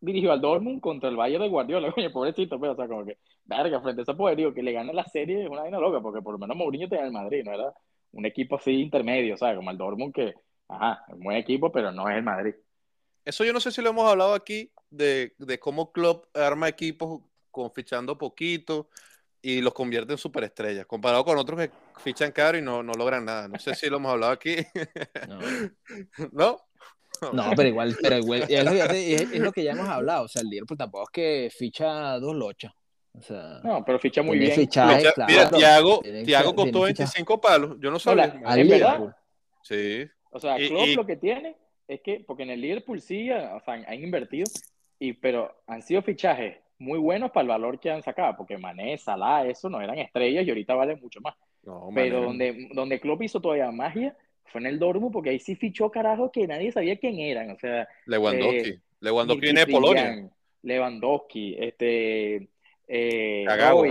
dirigió al Dortmund contra el Bayern de Guardiola, coño, pobrecito, pero, o sea, como que, verga, frente a ese poderío que le gane la serie es una vaina loca, porque por lo menos Mourinho tenía el Madrid, no era un equipo así intermedio, ¿sabes? Como el Dortmund que, ajá, es un buen equipo, pero no es el Madrid. Eso yo no sé si lo hemos hablado aquí, de, de cómo Klopp arma equipos con fichando poquito y los convierte en superestrellas, comparado con otros que fichan caro y no, no logran nada. No sé si lo hemos hablado aquí, No, ¿no? no, pero igual, pero igual es, lo que, es- es lo que ya hemos hablado. O sea, el Liverpool tampoco es que ficha dos lochas. O sea, No, pero ficha muy bien. fichajes, Ficha- claro. Mira, Thiago, Thiago costó tiene ficha- 25 palos, yo no No, sabía. la- verdad. Liverpool. Sí, O sea, Y- Klopp y- lo que tiene es que, porque en el Liverpool sí, o sea, han invertido, y, pero han sido fichajes muy buenos para el valor que han sacado, porque Mané, Salah, eso no eran estrellas y ahorita valen mucho más. no, Pero donde, donde Klopp hizo todavía magia fue en el Dortmund, porque ahí sí fichó carajos que nadie sabía quién eran. O sea, Lewandowski. eh, Lewandowski viene de Polonia. Lewandowski, este, eh, Kagawa.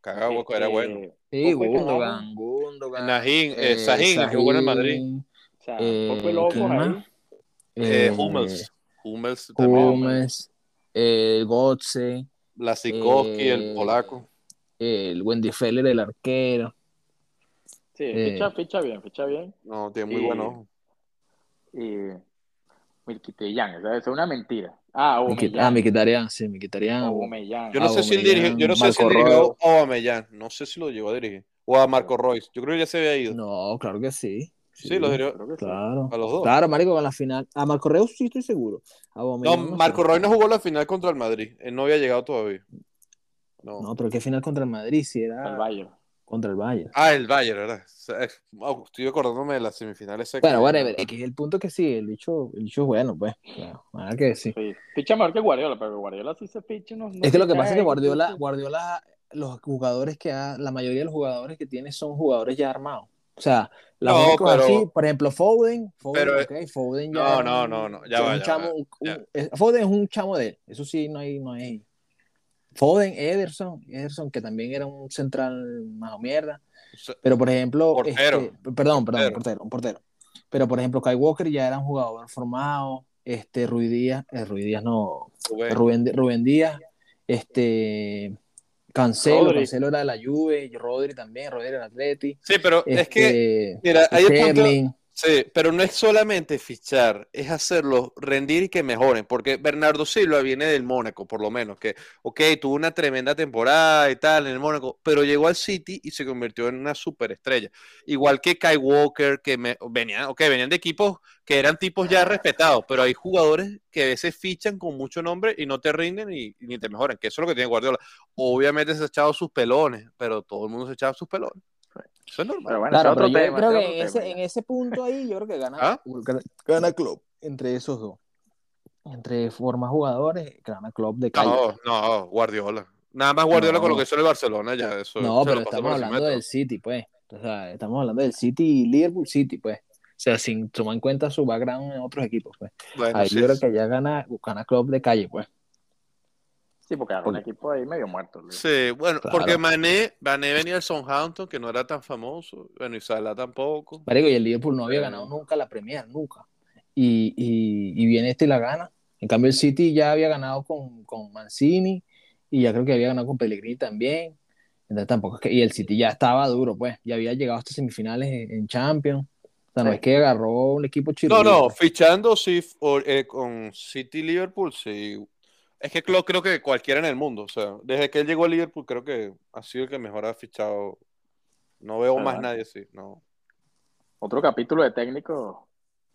Cagado, este, era bueno. Sí, Gundogan, Gundogan. Najín, eh, eh, Sahin, el que jugó en el Madrid. O sea, Eh. Eh, eh, Hummels. Hummels también. Hummels, eh, Gotze, Blasikowski, el eh, polaco. el Wendy Feller, el arquero. Sí, eh, ficha, ficha bien, ficha bien. No, tiene muy y- buen ojo. Y es una mentira. Ah, Aubameyang. ah, me quitarían, sí, me quitarían. Aubameyang. Yo no sé si él dirigió, yo no sé si dirigió a Aubameyang, no sé si lo llegó a dirigir. O a Marco Royce, yo creo que ya se había ido. No, claro que sí. Sí, lo dirigió Creo que sí. Claro. a los dos. Claro, marico, con la final. A Marco Reus sí estoy seguro. A No, Marco. Royce no jugó la final contra el Madrid, él no había llegado todavía. No. No, pero qué final contra el Madrid si El era Bayern. contra el Bayern. Ah, el Bayern, ¿verdad? Oh, Estoy acordándome de las semifinales. Bueno, que- whatever, es que el punto es que sí, el bicho, el bicho es bueno, pues. Claro, nada que decir. Sí. Ficha mejor que Guardiola, pero Guardiola sí se ficha. No, no Es que lo que pasa es que Guardiola, sí. Guardiola, los jugadores que ha, la mayoría de los jugadores que tiene son jugadores ya armados. O sea, los No, pero- así, por ejemplo, Foden, Foden, Pero- Foden ya No, no, no, no, ya es va, un ya chamo, va, un- ya. un- es- Foden es un chamo de él, eso sí, no hay, no hay. Foden, Ederson, Ederson, que también era un central más o mierda. Pero por ejemplo, Portero. este, perdón, perdón, Portero. portero, un portero. Pero por ejemplo, Kai Walker ya era un jugador formado, este Rui Díaz, eh, Rui Díaz no, Rubén. Rubén, Rubén Díaz, este Cancelo, Rodri. Cancelo era de la Juve, y Rodri también, Rodri era Atleti. Sí, pero es que, este, mira, hay punto- Sí, pero no es solamente fichar, es hacerlos rendir y que mejoren, porque Bernardo Silva viene del Mónaco, por lo menos, que, ok, tuvo una tremenda temporada y tal en el Mónaco, pero llegó al City y se convirtió en una superestrella. Igual que Kai Walker, que me, venían, okay, venían de equipos que eran tipos ya respetados, pero hay jugadores que a veces fichan con mucho nombre y no te rinden y, y ni te mejoran, que eso es lo que tiene Guardiola. Obviamente se ha echado sus pelones, pero todo el mundo se ha echado sus pelones. Eso es normal. Pero bueno, Claro, pero otro yo tema. creo que ese, tema, en ese punto ahí, yo creo que gana, ¿Ah? gana, gana Klopp entre esos dos. Entre formas jugadores, gana Klopp de calle. No, no, Guardiola. Nada más Guardiola No. con lo que hizo en el Barcelona, ya eso. No, pero estamos hablando del City, pues. O sea, estamos hablando del City y Liverpool City, pues. O sea, sin tomar en cuenta su background en otros equipos, pues. Bueno, Ahí sí, yo creo que ya gana, gana Klopp de calle, pues. Sí, porque era un equipo ahí medio muerto. Luis. Sí, bueno, Claro. porque Mané, Mané venía del Southampton, que no era tan famoso. Bueno, y Salah tampoco. Marico, y el Liverpool no había ganado nunca la Premier, nunca. Y, y, y viene este y la gana. En cambio, el City ya había ganado con, con Mancini y ya creo que había ganado con Pellegrini también. Entonces tampoco es que, y el City ya estaba duro, pues. Ya había llegado hasta semifinales en, en Champions. O sea, no Sí. es que agarró un equipo chido. No, no, fichando sí, o- eh, con City Liverpool, sí. Es que creo, creo que cualquiera en el mundo, o sea, desde que él llegó a Liverpool, creo que ha sido el que mejor ha fichado. No veo más nadie así, no. Otro capítulo de técnicos,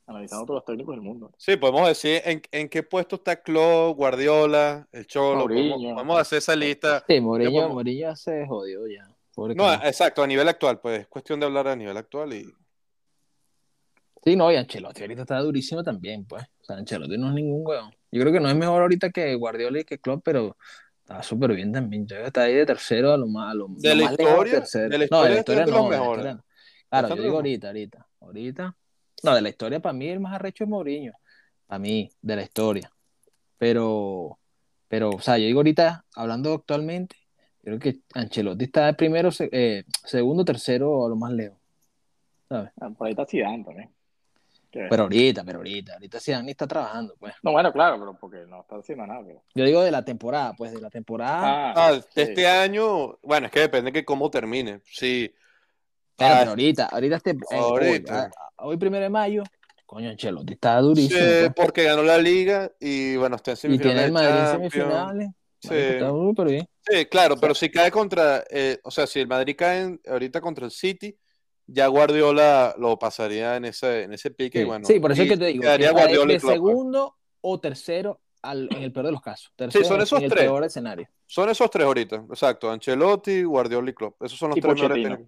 analizando todos los técnicos del mundo. Sí, podemos decir en, en qué puesto está Klopp, Guardiola, el Cholo. Podemos, podemos hacer esa lista. Sí, Mourinho, podemos- Mourinho ya se jodió ya. Pobre No, exacto, a nivel actual, pues es cuestión de hablar a nivel actual y Sí, no, y Ancelotti ahorita está durísimo también, pues. O sea, Ancelotti no es ningún weón. Yo creo que no es mejor ahorita que Guardiola y que Klopp, pero está súper bien también. Yo creo que está ahí de tercero a lo más, a lo, De lo la más historia, tercero. de la no, de historia la historia no, de la historia no. Claro, yo digo ahorita, ahorita. Ahorita. No, de la historia para mí el más arrecho es Mourinho. Para mí, de la historia. Pero, pero, o sea, yo digo ahorita, hablando actualmente, creo que Ancelotti está de primero, eh, segundo, tercero a lo más lejos. ¿Sabes? Ah, Por ahí está Zidane también. Pero ahorita, pero ahorita, ahorita Zidane está trabajando, pues. No, bueno, claro, pero porque no está haciendo nada. Pero... Yo digo de la temporada, pues de la temporada. Ah, de sí. este año, bueno, es que depende de cómo termine. Sí, pero, ah, pero ahorita, ahorita este, eh, ahorita. Hoy, a- hoy primero de mayo, coño, Ancelotti está durísimo. sí, pues. porque ganó la liga y bueno, está en Y semifinales. tiene el de Madrid en semifinales. Sí. Está súper bien. Sí, claro, pero si cae contra, eh, o sea, si el Madrid cae en- ahorita contra el City, ya Guardiola lo pasaría en ese, en ese pique. y Sí, bueno, sí, por eso y es que te digo, que Guardiola y de segundo o tercero al- en el peor de los casos. Tercero son esos en el tres. peor escenario. Son esos tres ahorita, exacto. Ancelotti, Guardiola y Klopp. Esos son los Y tres mejores.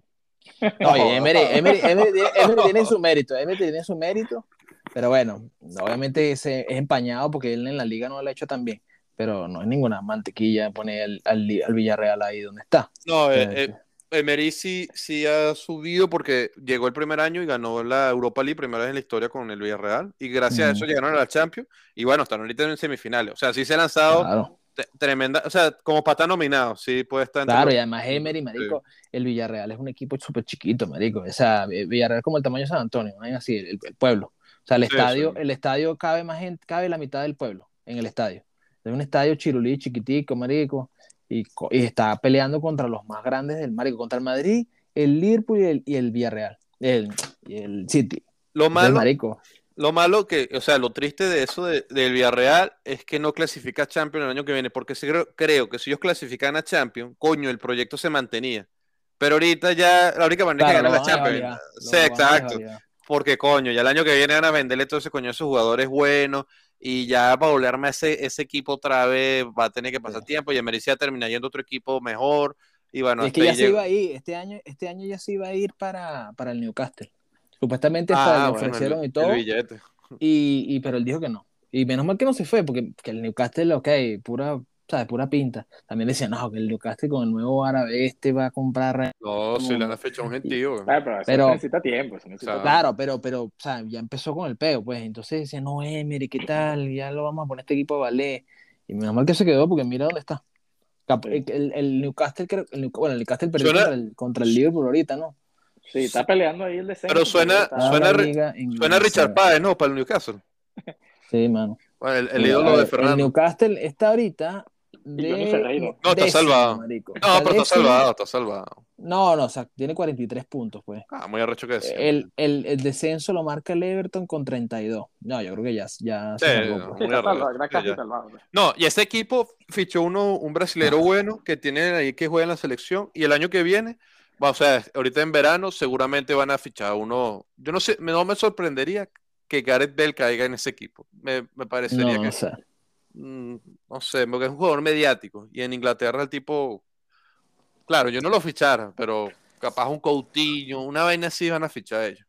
No, y. Emery, Emery- Emery tiene- Emery tiene su mérito, Emery tiene su mérito, pero bueno, obviamente ese es empañado porque él en la liga no lo ha hecho tan bien, pero no es ninguna mantequilla poner al, al, al Villarreal ahí donde está. No, Eh, eh, Emery sí, sí ha subido porque llegó el primer año y ganó la Europa League, primera vez en la historia con el Villarreal. Y gracias a eso llegaron a la Champions. Y bueno, están ahorita en semifinales. O sea, sí se ha lanzado Claro, tremenda. O sea, como para estar nominado, sí puede estar entre claro, los- y además Emery, marico, el Villarreal es un equipo súper chiquito, marico, o sea, eh, Villarreal es como el tamaño de San Antonio, ¿no? así, el, el pueblo. O sea, el Sí, estadio, sí. el estadio cabe más gente, cabe la mitad del pueblo en el estadio. Es un estadio chirulí, chiquitico, marico, y, y está peleando contra los más grandes del marico, contra el Madrid, el Liverpool y el, y el Villarreal, el, y el City. Lo malo, marico, lo malo que, o sea, lo triste de eso de- del Villarreal es que no clasifica a Champions el año que viene, porque creo, creo que si ellos clasifican a Champions, coño, el proyecto se mantenía. Pero ahorita ya, la única manera claro, de lo ganar la Champions. Sí, exacto. Porque coño, ya el año que viene van a venderle todo ese coño a esos jugadores buenos y ya para volverme a ese, ese equipo otra vez va a tener que pasar Sí. tiempo y merecía terminar yendo otro equipo mejor y bueno, es que ya se iba a ir, este año, este año ya se iba a ir para, para el Newcastle. Supuestamente Ah, le bueno, el- y todo. Y, y- pero él dijo que no. Y menos mal que no se fue, porque que el Newcastle, ok, pura, ¿sabes? Pura pinta. También decían, no, que el Newcastle con el nuevo árabe este va a comprar. No, si le han fechado un gentío. güey. Ah, pero eso Pero- necesita tiempo. Eso necesita O sea, tiempo. Claro, pero, pero, o sea, ya empezó con el peo, pues. Entonces decían, no, Emery, ¿qué tal? Ya lo vamos a poner este equipo a valer. Y menos mal que se quedó, porque mira dónde está. El, el Newcastle, creo, el New- bueno, el Newcastle perdió contra el, contra el Liverpool ahorita, ¿no? Sí, está peleando ahí el descenso. Pero suena- Suena Richard. Páez, ¿no? Para el Newcastle. Sí, mano. Bueno, el, el ídolo de ver, El Fernando. Newcastle está ahorita de. No, está salvado. marico. No, pero está salvado, está salvado. No, no, o sea, tiene 43 puntos, pues. Ah, muy arrecho que decir. El, el, el descenso lo marca el Everton con 32. No, yo creo que ya, ya se Sí, salvó, no. pues. Muy arrecho, salvado, casi pues. No, y ese equipo fichó uno, un brasilero bueno que tiene ahí que juega en la selección y el año que viene, va, o sea, ahorita en verano seguramente van a fichar uno. Yo no sé, no me sorprendería que Gareth Bale caiga en ese equipo. Me, me parecería No, que, no. Mm, no sé, porque es un jugador mediático y en Inglaterra el tipo, claro, yo no lo fichara, pero capaz un Coutinho, una vaina así van a fichar ellos.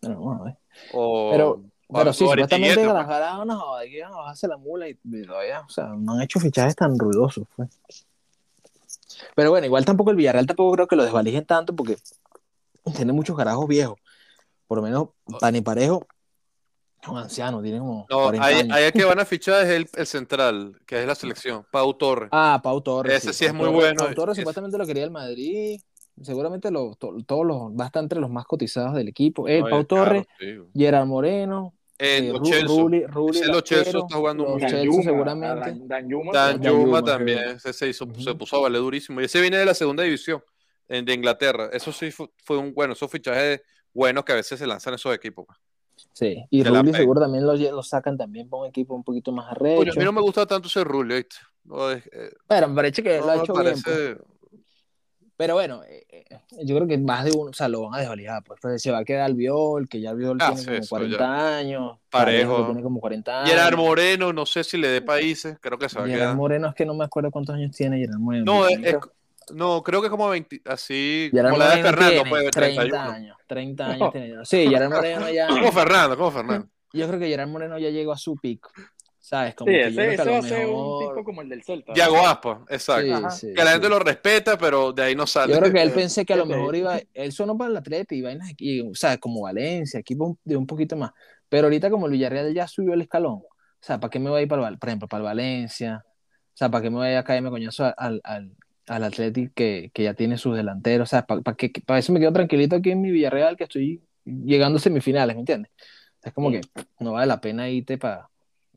Pero, bueno, ver. O, Pero, o- pero sí, supuestamente garadas no, bajarse la mula y, y todavía, o sea, no han hecho fichajes tan ruidosos, pues. Pero bueno, igual tampoco el Villarreal tampoco creo que lo desvalijen tanto porque tiene muchos carajos viejos. Por lo menos Pani Parejo un anciano, tiene como No, 40 ahí, años. ahí el que van a fichar es el, el central, que es la selección, Pau Torres. Ah, Pau Torres. Ese sí es Pau muy bueno. Pau Torres supuestamente lo quería el Madrid. Seguramente lo- to- todos los, va a estar entre los más cotizados del equipo. Eh, No, Pau Torres. Gerard Moreno, Eh, eh, el Chelsea arquero, está jugando muy bien. Dan Chelsea Yuma, seguramente. Dan, Dan Yuma, Dan Dan Yuma Yuma, también, ese se, hizo, se puso a valer durísimo. Y ese viene de la segunda división en- de Inglaterra. Eso sí fue, fue un bueno, esos fichajes buenos que a veces se lanzan esos equipos. pues. Sí, y Rulli seguro también lo, lo sacan también para un equipo un poquito más arrecho. a mí no me gusta tanto ese Rulli, ¿viste? No, es- eh, Pero me parece que no lo ha hecho bien. pues. parece- Pero bueno, eh, eh, yo creo que más de uno, o sea, lo van a desvalidar. Pues, Pues se va a quedar Albiol, que ya Albiol Ah, tiene sí, como eso 40 años. Parejo. tiene como 40 años. Gerard Moreno, no sé si le dé países, creo que se va a Gerard quedar. Moreno es que no me acuerdo cuántos años tiene Gerard Moreno. No, es- No, creo que como 20, así, como la de Fernando, tiene pues, 30 31. años, 30 años tiene. Sí, Gerard Moreno ya. Como Fernando, como Fernando. Yo creo que Gerard Moreno ya llegó a su pico. ¿Sabes? Como Sí, que ese, va a ser un mejor- tipo como el del Celta. Yago Aspa, exacto. Sí, sí, que la gente sí. lo respeta, pero de ahí no sale. Yo creo que él Eh, pensé que a lo mejor iba, él sonó para el Atleti y vainas aquí, o sea, como Valencia, equipo de un poquito más. Pero ahorita como el Villarreal ya subió el escalón, o sea, ¿para qué me voy a ir para el, por ejemplo, para el Valencia? O sea, ¿para qué me voy a caerme coñazo al, al, al Atleti que, que ya tiene sus delanteros? O sea, ¿para, para, qué- para eso me quedo tranquilito aquí en mi Villarreal que estoy llegando a semifinales, ¿me entiendes? Es como que no vale la pena irte para,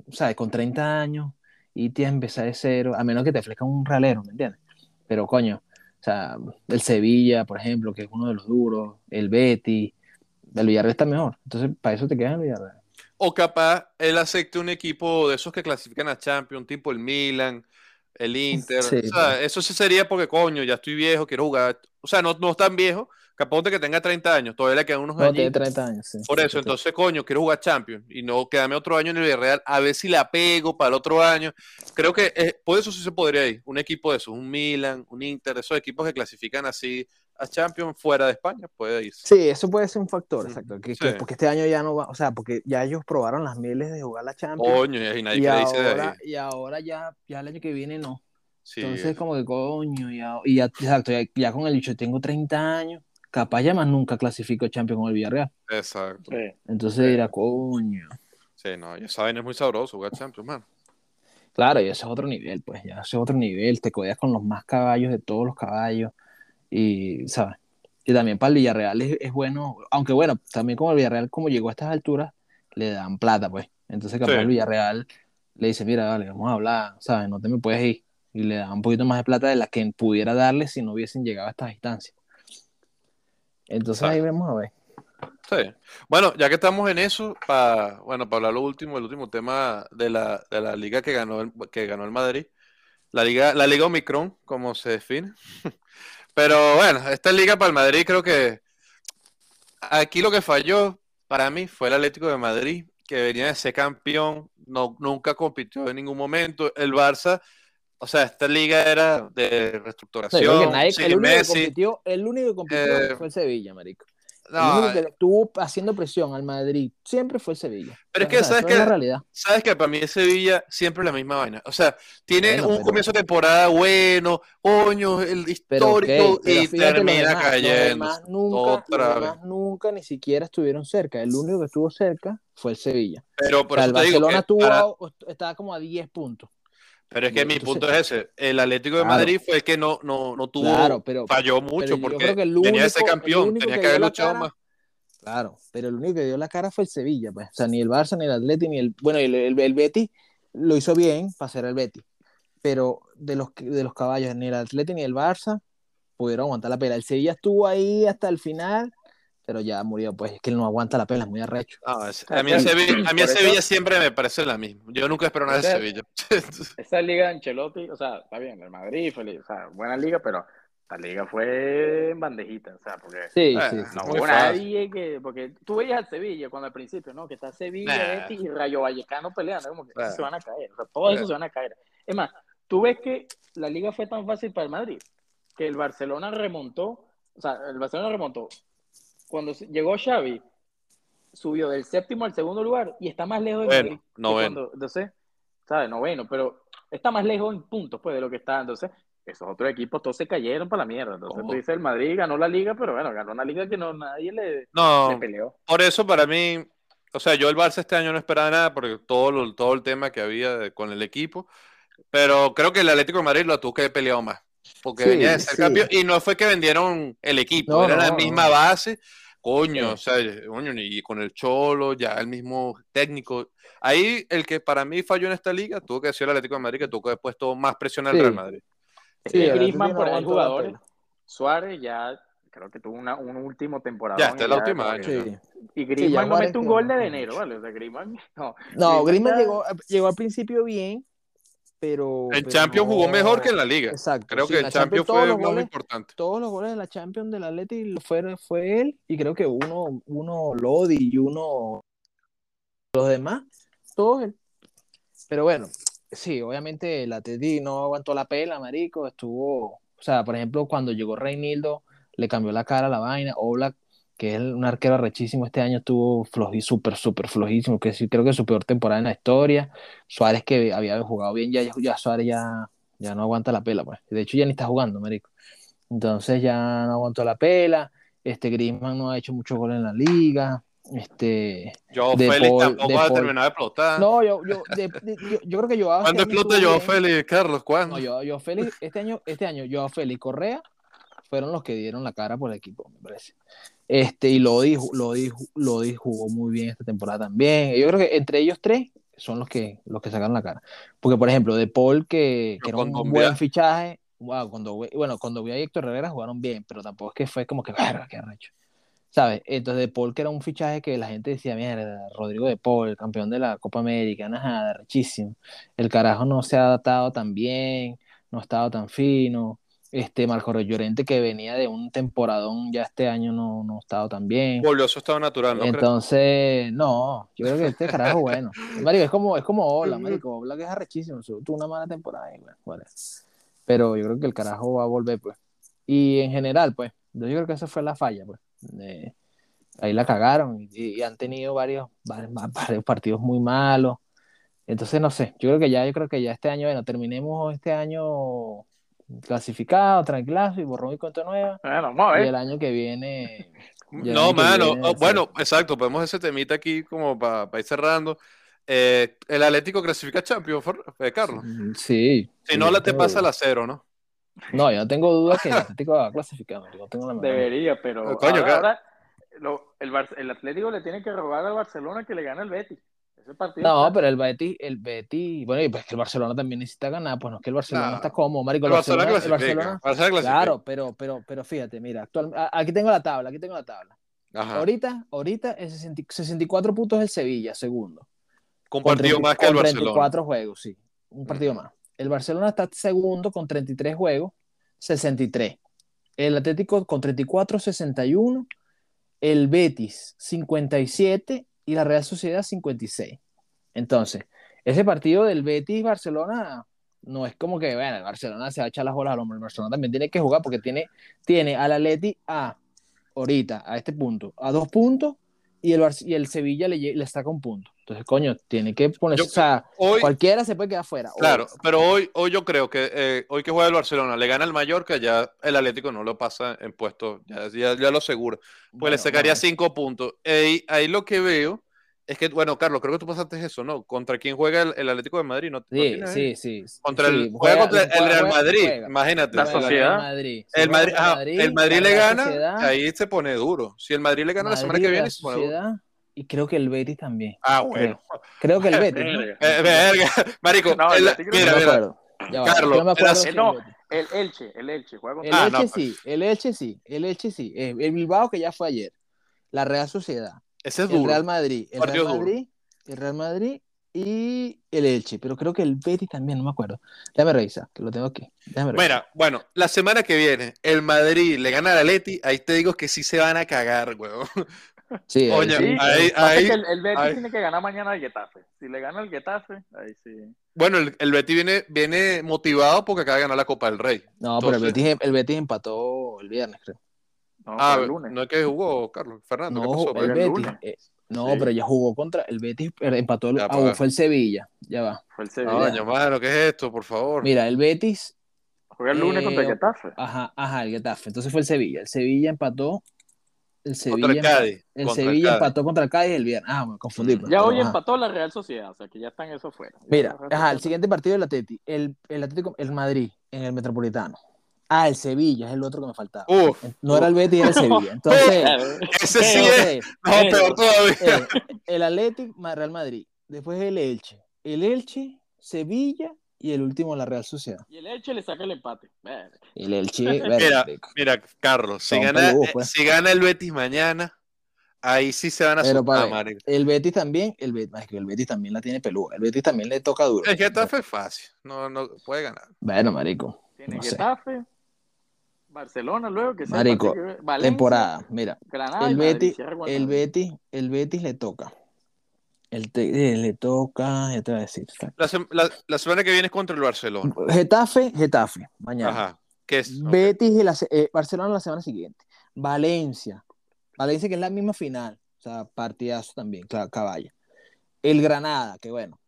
o sea, con 30 años, irte a empezar de cero, a menos que te ofrezcan un ralero, ¿me entiendes? Pero coño, o sea, el Sevilla, por ejemplo, que es uno de los duros, el Betis, el Villarreal está mejor. Entonces, para eso te quedas en el Villarreal. O capaz él acepte un equipo de esos que clasifican a Champions, tipo el Milan, el Inter. Sí, o sea, pues. eso sí sería porque, coño, ya estoy viejo, quiero jugar. O sea, no, no es tan viejo, capaz de que tenga 30 años, todavía le quedan unos No, tiene años. 30 años, sí. Por eso, Sí, entonces, coño, quiero jugar Champions y no quedarme otro año en el Villarreal, a ver si la pego para el otro año. Creo que eh, por eso sí se podría ir. Un equipo de esos, un Milan, un Inter, esos equipos que clasifican así a Champions fuera de España, puede irse. Sí, eso puede ser un factor, exacto. Que, sí. que- porque este año ya no va, o sea, porque ya ellos probaron las miles de jugar la Champions. Coño, y nadie y, que dice de ahora, ahí. y ahora ya, ya el año que viene no. Sí, Entonces, como que coño, ya, y ya, exacto, ya, ya con el dicho, tengo 30 años, capaz ya más nunca clasifico Champions con el Villarreal. exacto. Sí. Entonces dirá, coño. Sí, no, ya saben, es muy sabroso jugar Champions, man. Claro, y ese es otro nivel, pues, ya ese es otro nivel, te codeas con los más caballos de todos los caballos, y, ¿sabes? Y también para el Villarreal es, es bueno, aunque bueno, también como el Villarreal, como llegó a estas alturas, le dan plata, pues. Entonces, capaz Sí. el Villarreal le dice, mira, dale, vamos a hablar, ¿sabes? No te me puedes ir. Y le da un poquito más de plata de la que pudiera darle si no hubiesen llegado a estas instancias. Entonces ahí vamos a ver. Sí. Bueno, ya que estamos en eso, para bueno, para hablar lo último, el último tema de la, de la liga que ganó el, que ganó el Madrid, la liga, la liga Omicron, como se define. Pero bueno, esta liga para el Madrid creo que aquí lo que falló para mí fue el Atlético de Madrid, que venía de ser campeón, no, nunca compitió en ningún momento. El Barça, o sea, esta liga era de reestructuración, nadie- sin el, único que compitió, el único que compitió Eh, fue el Sevilla, marico. El único que estuvo haciendo presión al Madrid siempre fue el Sevilla. Pero es que, ¿sabes eso qué? es la realidad. Sabes que para mí Sevilla siempre es la misma vaina. O sea, tiene Bueno, un pero- comienzo de temporada bueno, coño, el histórico, pero y termina demás- cayendo. demás nunca, demás nunca ni siquiera estuvieron cerca. El único que estuvo cerca fue el Sevilla. Pero por O sea, eso el te digo Barcelona que estuvo para- estaba como a 10 puntos. Pero es que mi punto es ese. El Atlético de Claro. Madrid fue el que no, no, no tuvo, Claro, pero- falló pero mucho yo porque único- el campeón, único tenía que que haber luchado cara- más. Claro, pero el único que dio la cara fue el Sevilla, pues. O sea, ni el Barça, ni el Atleti, ni el. Bueno, el, el, el Betis lo hizo bien para ser el Betis. Pero de los, que- de los caballos, ni el Atleti ni el Barça pudieron aguantar la pela. El Sevilla estuvo ahí hasta el final, pero ya murió, pues. Es que él no aguanta la pela, es muy arrecho. No, es- Ah, a mí claro. Sevilla, a mí el Por eso- Sevilla siempre me parece la misma. Yo nunca espero nada de Sevilla. Esa liga de Ancelotti, o sea, está bien, el Madrid, feliz, o sea, buena liga, pero la liga fue en bandejita, o sea, porque Sí, Eh, sí, no hubo nadie que, porque tú veías al Sevilla cuando al principio, ¿no? Que está Sevilla, Nah. Betis y Rayo Vallecano peleando, como que Nah. se van a caer, o sea, todos esos Eh. se van a caer. Es más, tú ves que la liga fue tan fácil para el Madrid, que el Barcelona remontó, o sea, el Barcelona remontó. Cuando llegó Xavi, subió del séptimo al segundo lugar y está más lejos de Bueno, noveno. cuando- entonces, ¿sabes? Noveno, pero está más lejos en puntos, pues, de lo que está. Entonces, esos otros equipos todos se cayeron para la mierda. Entonces, ¿Cómo? tú dices, el Madrid ganó la liga, pero bueno, ganó una liga que no nadie le, No, le peleó. Por eso para mí, o sea, yo el Barça este año no esperaba nada porque todo, lo- todo el tema que había de- con el equipo, pero creo que el Atlético de Madrid lo tuvo que peleado más, porque Sí, venía de ser sí. campeón y no fue que vendieron el equipo, No, era la no, misma no. base, coño, Sí. o sea, coño, y con el Cholo, ya el mismo técnico. Ahí el que para mí falló en esta liga tuvo que ser el Atlético de Madrid que tuvo que haber puesto más presión al Sí. Real Madrid. Sí, el Griezmann, por jugadores. pela. Suárez ya creo que tuvo una, un último temporada. Ya, esta es la última año. Sí. Y Griezmann no mete un gol de enero, ¿vale? O sea, Griezmann, no. No, Griezmann llegó, llegó al principio bien, pero. En Champions jugó mejor que en la liga. Exacto. Creo sí, que en Champions fue los goles- importante. todos los goles de la Champions del Atleti fue, fue él y creo que uno, uno Lodi y uno los demás, todos él. Pero bueno, sí, obviamente el Atleti no aguantó la pela, marico, estuvo, o sea, por ejemplo, cuando llegó Reinildo, le cambió la cara a la vaina. Oblak, que es un arquero rechísimo este año, estuvo flojí, súper, súper flojísimo, que sí, creo que es su peor temporada en la historia. Suárez, que había jugado bien, ya, ya Suárez ya, ya no aguanta la pela, pues. De hecho, ya ni está jugando, marico. Entonces ya no aguantó la pela. Este Griezmann no ha hecho mucho gol en la liga. Este, Yo De Félix Paul- tampoco de va a terminar de explotar. no, yo, yo, de- de- yo, yo creo que yo ¿Cuándo explota Joao Félix, Carlos? ¿Cuándo? No, yo, yo Félix, este año, este año, Joao Félix y Correa fueron los que dieron la cara por el equipo, me parece. Este, y Lodi, Lodi, Lodi jugó muy bien esta temporada también. Yo creo que entre ellos tres son los que, los que sacaron la cara. Porque, por ejemplo, De Paul, que, que era un buen fichaje, wow, cuando, bueno, cuando vi a Héctor Herrera jugaron bien, pero tampoco es que fue como que, verga, qué arrecho. ¿Sabes? Entonces, De Paul, que era un fichaje que la gente decía, mierda, Rodrigo De Paul, campeón de la Copa América, nada, rechísimo. El carajo no se ha adaptado tan bien, no ha estado tan fino. Este Marco Llorente, que venía de un temporadón, ya este año no, no ha estado tan bien. Volvió a su estado natural, ¿no crees? Entonces, no, yo creo que este carajo bueno. Marico, es como, es como Ola, marico. Ola que es arrechísimo. Tuvo una mala temporada y bueno, vale. Pero yo creo que el carajo va a volver, pues. Y en general, pues, yo creo que esa fue la falla, pues. Eh, ahí la cagaron y, y han tenido varios, varios, varios partidos muy malos. Entonces, no sé, yo creo que ya, yo creo que ya este año, bueno, terminemos este año clasificado, tranquilazo y borrón y cuenta nueva. Bueno, vamos a Y el año que viene. Ya No, mano. viene, oh, bueno, exacto. Podemos ese temita aquí como para ir cerrando. Eh, el Atlético clasifica a Champions, eh, Carlos. Mm, Sí. Si sí, no, la te pasa la cero, ¿no? No, yo no tengo dudas que el Atlético va a clasificar, no tengo la duda. Debería, pero Eh, coño, ahora, claro. ahora lo- el, Bar- el Atlético le tiene que robar al Barcelona que le gane el Betis. Ese partido No, está- pero el Betis, el Betis, bueno, y pues que el Barcelona también necesita ganar, pues no es que el Barcelona está cómodo, marico, El el Barcelona Barcelona, el clasifica. Barcelona, Barcelona clasifica. claro, pero, pero, pero fíjate, mira, actual, aquí tengo la tabla, aquí tengo la tabla. Ajá. Ahorita, ahorita el 60 64 puntos el Sevilla, segundo. Con partido 30 más que el con Barcelona. 34 juegos, sí, un partido más. El Barcelona está segundo con 33 juegos, 63. El Atlético con 34, 61. El Betis, 57. Y la Real Sociedad, 56. Entonces, ese partido del Betis-Barcelona no es como que, bueno, el Barcelona se va a echar las bolas al hombro. El Barcelona también tiene que jugar porque tiene, tiene al Atleti a, ahorita, a este punto, a dos puntos. Y el, Bar- y el Sevilla le, le saca un punto. Entonces, coño, tiene que ponerse. Yo- o sea, Hoy, cualquiera se puede quedar fuera. claro, pero hoy, hoy yo creo que eh, hoy que juega el Barcelona le gana el Mallorca, ya el Atlético no lo pasa en puesto, ya, ya, ya lo seguro. Pues bueno, le sacaría no, cinco puntos. Ahí, ahí lo que veo es que, bueno, Carlos, creo que tú pasaste eso, ¿no? ¿Contra quién juega el, el Atlético de Madrid? ¿No, no Sí, ahí? sí, sí. Contra sí, el, juega, contra el Real Madrid, juega. imagínate. La Sociedad. Madrid. Si El Madrid, ajá, el Madrid la le gana, Sociedad, ahí se pone duro. Si el Madrid le gana la semana que viene, Real se pone duro. Y creo que el Betis también. Ah, bueno. Creo que el Betis. Eh, verga. Marico, No, el el- mira, mira. acuerdo. Ya va, Carlos, yo me acuerdo el- no. El Elche, el Elche, juega El Ah, Elche no, pues. sí, el Elche sí, el Elche sí. Eh, El Bilbao que ya fue ayer. La Real Sociedad. Ese es El duro. Real Madrid. El Real duro. Madrid. El Real Madrid y el Elche. Pero creo que el Betis también, no me acuerdo. Déjame revisar, que lo tengo aquí. Déjame revisar. Mira, bueno, la semana que viene, el Madrid le gana al Atleti, ahí te digo que sí se van a cagar, weón. Sí, Oye, sí. Sí, ahí- pasa ahí- que el, el Betis ahí- tiene que ganar mañana al Getafe. Si le gana el Getafe, ahí sí. Bueno, el, el Betis viene, viene motivado porque acaba de ganar la Copa del Rey. No, pero el Betis, el Betis empató el viernes, creo. No, Ah, el lunes. no es que jugó Carlos Fernando. ¿qué No, pasó? el Betis. lunes. eh, no, Sí. pero ya jugó contra el Betis, pero empató el, Ya, ah, fue el Sevilla. Ya va. Fue el Sevilla. Coño, mano, ¿qué es esto, por favor? Mira, el Betis, Juega el lunes Eh, contra el Getafe. ajá, ajá, el Getafe. Entonces fue el Sevilla. El Sevilla empató. El Sevilla, Contra el Cádiz. el contra el Sevilla Cádiz. empató contra el Cádiz el viernes. Ah, me confundí. Pues, Ya pero hoy ajá. empató la Real Sociedad, o sea que ya están eso fuera. Ya Mira, ajá, el siguiente partido del Atleti, el, el Atlético, el Madrid, en el Metropolitano. Ah, el Sevilla es el otro que me faltaba. Uf, No era el Betis, era el Sevilla. Entonces, ese sí entonces, es. No, peor todavía. eh, el Atlético, Real Madrid. Después el Elche. El Elche, Sevilla y el último la Real Sociedad. Y el Elche le saca el empate. El Elche, Mira, mira, Carlos, si gana, pues. si gana el Betis mañana, ahí sí se van a Pero asustar, para marico. el Betis también, el Betis, el Betis también la tiene peluda. El Betis también le toca duro. El Getafe es fácil, no, no puede ganar. Bueno, marico. Tiene No sé. Getafe, Barcelona luego, que sea Marico, que- Valencia, Temporada, mira. Granada El Madrid, Betis, el. Betis, el Betis le toca. El eh, le toca, ya te voy a decir. La, sem- la- la semana que viene es contra el Barcelona. Getafe, Getafe, mañana. Ajá. ¿Qué es? Betis y la, eh, Barcelona la semana siguiente. Valencia. Valencia que es la misma final. O sea, partidazo también, claro, caballa. El Granada, que bueno.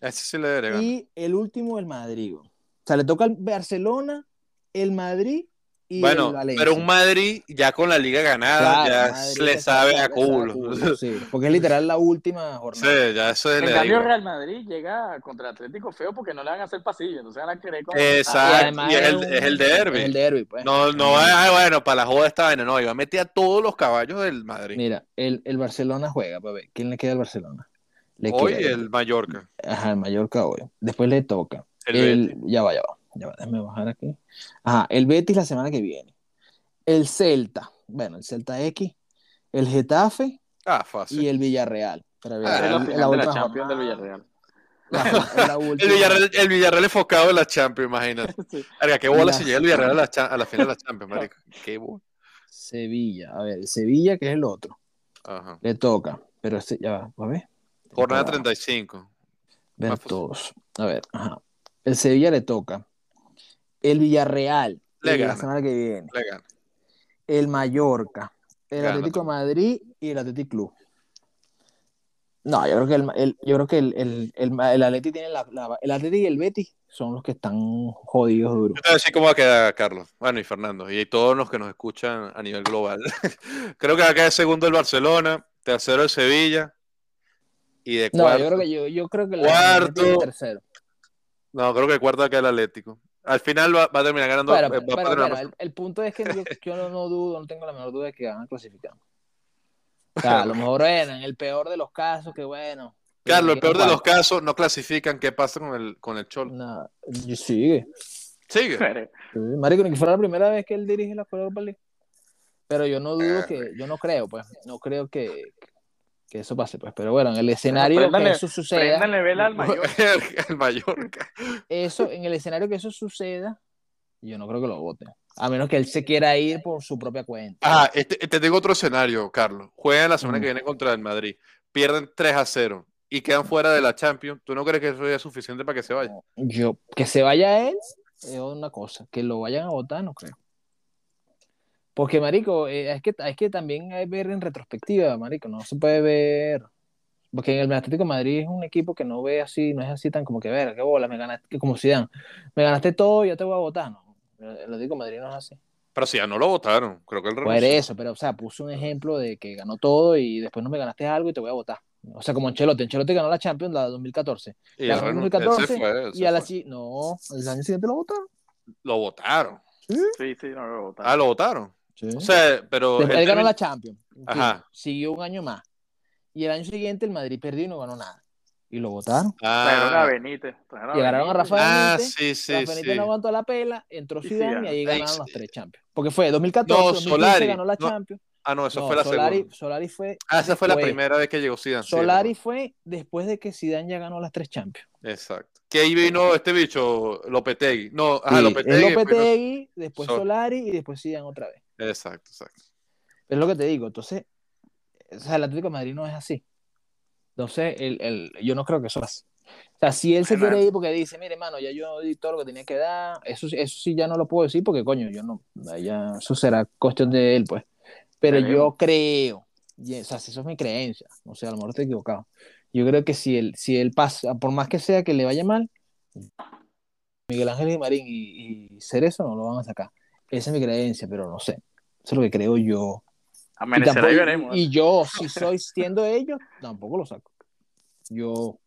Ese sí le. Y el último, el Madrid. O sea, le toca al Barcelona, el Madrid y Bueno, el Valencia. pero un Madrid ya con la liga ganada, Claro, ya Madrid le sabe a culo. sí, porque es literal la última jornada. Sí, ya eso es En cambio, digo. Real Madrid llega contra el Atlético feo porque no le van a hacer pasillo, entonces van a querer como... Exacto. Y es el- un- es el. Es el derby, pues. No, no, ah, bueno, para la joda esta vaina, no, iba a meter a todos los caballos del Madrid. Mira, el, el Barcelona juega, pues, ve, ¿Quién le queda al Barcelona? Le Hoy queda el Mallorca. Ajá, el Mallorca hoy. Después le toca. El El, ya va, ya va. Ya déjame bajar aquí. Ajá, el Betis la semana que viene. El Celta. Bueno, el Celta X. El Getafe Ah, fácil. y el Villarreal. Pero Ah, la la de la Champions del. Villarreal. En la El Villarreal, el Villarreal enfocado en la Champions, imagínate. Sí. Verga, qué bola La- si llega el Villarreal a la, a la final de la Champions, marico. Qué bola. Sevilla. A ver, el Sevilla, que es el otro. Ajá. Le toca. Pero este, ya va, a ver. Jornada Para 35. Ver todos. A ver, ajá. El Sevilla le toca. El Villarreal. Le el la semana que viene. Le gana. el Mallorca, el Gana Atlético de. Madrid y el Atlético Club. No, yo creo que el, el- yo creo que el, el, el, el Atleti tiene la, la- el Atleti y el Betis son los que están jodidos duros. Yo te voy a decir cómo va a quedar Carlos. Bueno, y Fernando. Y todos los que nos escuchan a nivel global. Creo que va a quedar segundo el Barcelona, tercero el Sevilla. Y de No, cuarto. yo creo que yo, yo creo que el Cuarto. Es tercero. No, creo que el cuarto va a quedar el Atlético. Al final va, va a terminar ganando. Pero, eh, va a pero, terminar pero el, el punto es que yo, yo no, no dudo, no tengo la menor duda de que van a clasificar. O sea, a lo mejor en el peor de los casos, que bueno. Carlos, el peor de los casos no clasifican. ¿Qué pasa con el, con el Cholo? No, y sigue. Sigue. Sí, Marico, ni que fuera la primera vez que él dirige la Europa League. Pero yo no dudo Ah. que, yo no creo, pues, no creo que, que eso pase, pues. Pero bueno, en el escenario que eso suceda, Préndanle vela al mayor. el Mallorca. eso, en el escenario que eso suceda, yo no creo que lo voten. A menos que él se quiera ir por su propia cuenta. Ah, este, te tengo otro escenario, Carlos. Juegan la semana Mm. que viene contra el Madrid. Pierden 3 a 0 y quedan fuera de la Champions. ¿Tú no crees que eso es suficiente para que se vaya? Yo, que se vaya él, es una cosa. Que lo vayan a votar, no creo. Porque, marico, eh, es que, es que también hay que ver en retrospectiva, marico, no se puede ver. Porque en el Atlético de Madrid es un equipo que no ve así, no es así tan como que ver, qué bola, me ganaste, como Zidane, me ganaste todo, yo te voy a votar, no. El Atlético de Madrid no es así. Pero si ya no lo votaron, creo que el Por eso, pero, o sea, puso un ejemplo de que ganó todo y después no me ganaste algo y te voy a votar. O sea, como Ancelotti, Ancelotti ganó la Champions la 2014. Y La el ganó en renun- él 2014 se fue, él se y a la fue. no, el año siguiente lo votaron. Lo votaron. Sí, sí, no lo votaron. Ah, lo votaron. Sí. O sea, pero. Después él ganó la Champions. Ajá. Siguió un año más. Y el año siguiente el Madrid perdió y no ganó nada. Y lo votaron. Trajeron a Ah, Benítez. Llegaron a Benítez. Rafa ah, Benítez. sí, sí, Rafa Benítez sí. no aguantó la pela, entró Zidane y ahí ganaron los tres Champions. Porque fue 2014, No, 2015 Solari. ganó la No, Champions. Ah, no, esa No, fue la Solari, segunda. Solari fue Ah, esa fue la primera vez que llegó Zidane. Solari fue después de que Zidane ya ganó las tres Champions. Exacto. Que ahí vino este bicho, Lopetegui. No, ajá, Sí, Lopetegui. Lopetegui, después Sol- Solari y después Zidane otra vez. Exacto, exacto. Es lo que te digo. Entonces, o sea, el Atlético de Madrid no es así. Entonces, el, el, yo no creo que eso pase. O sea, si él se quiere ir porque dice, mire, mano, ya yo di todo lo que tenía que dar, eso, eso sí ya no lo puedo decir porque, coño, yo no, ya, eso será cuestión de él, pues. Pero yo creo, y, o sea, si eso es mi creencia, no sé, a lo mejor estoy equivocado. Yo creo que si él, si él pasa, por más que sea que le vaya mal, Miguel Ángel y Marín y, y Cerezo no lo van a sacar. Esa es mi creencia, pero no sé. Eso es lo que creo yo. Y, Amanecerá tampoco- y veremos. y yo, si soy siendo ellos, tampoco lo saco. Yo,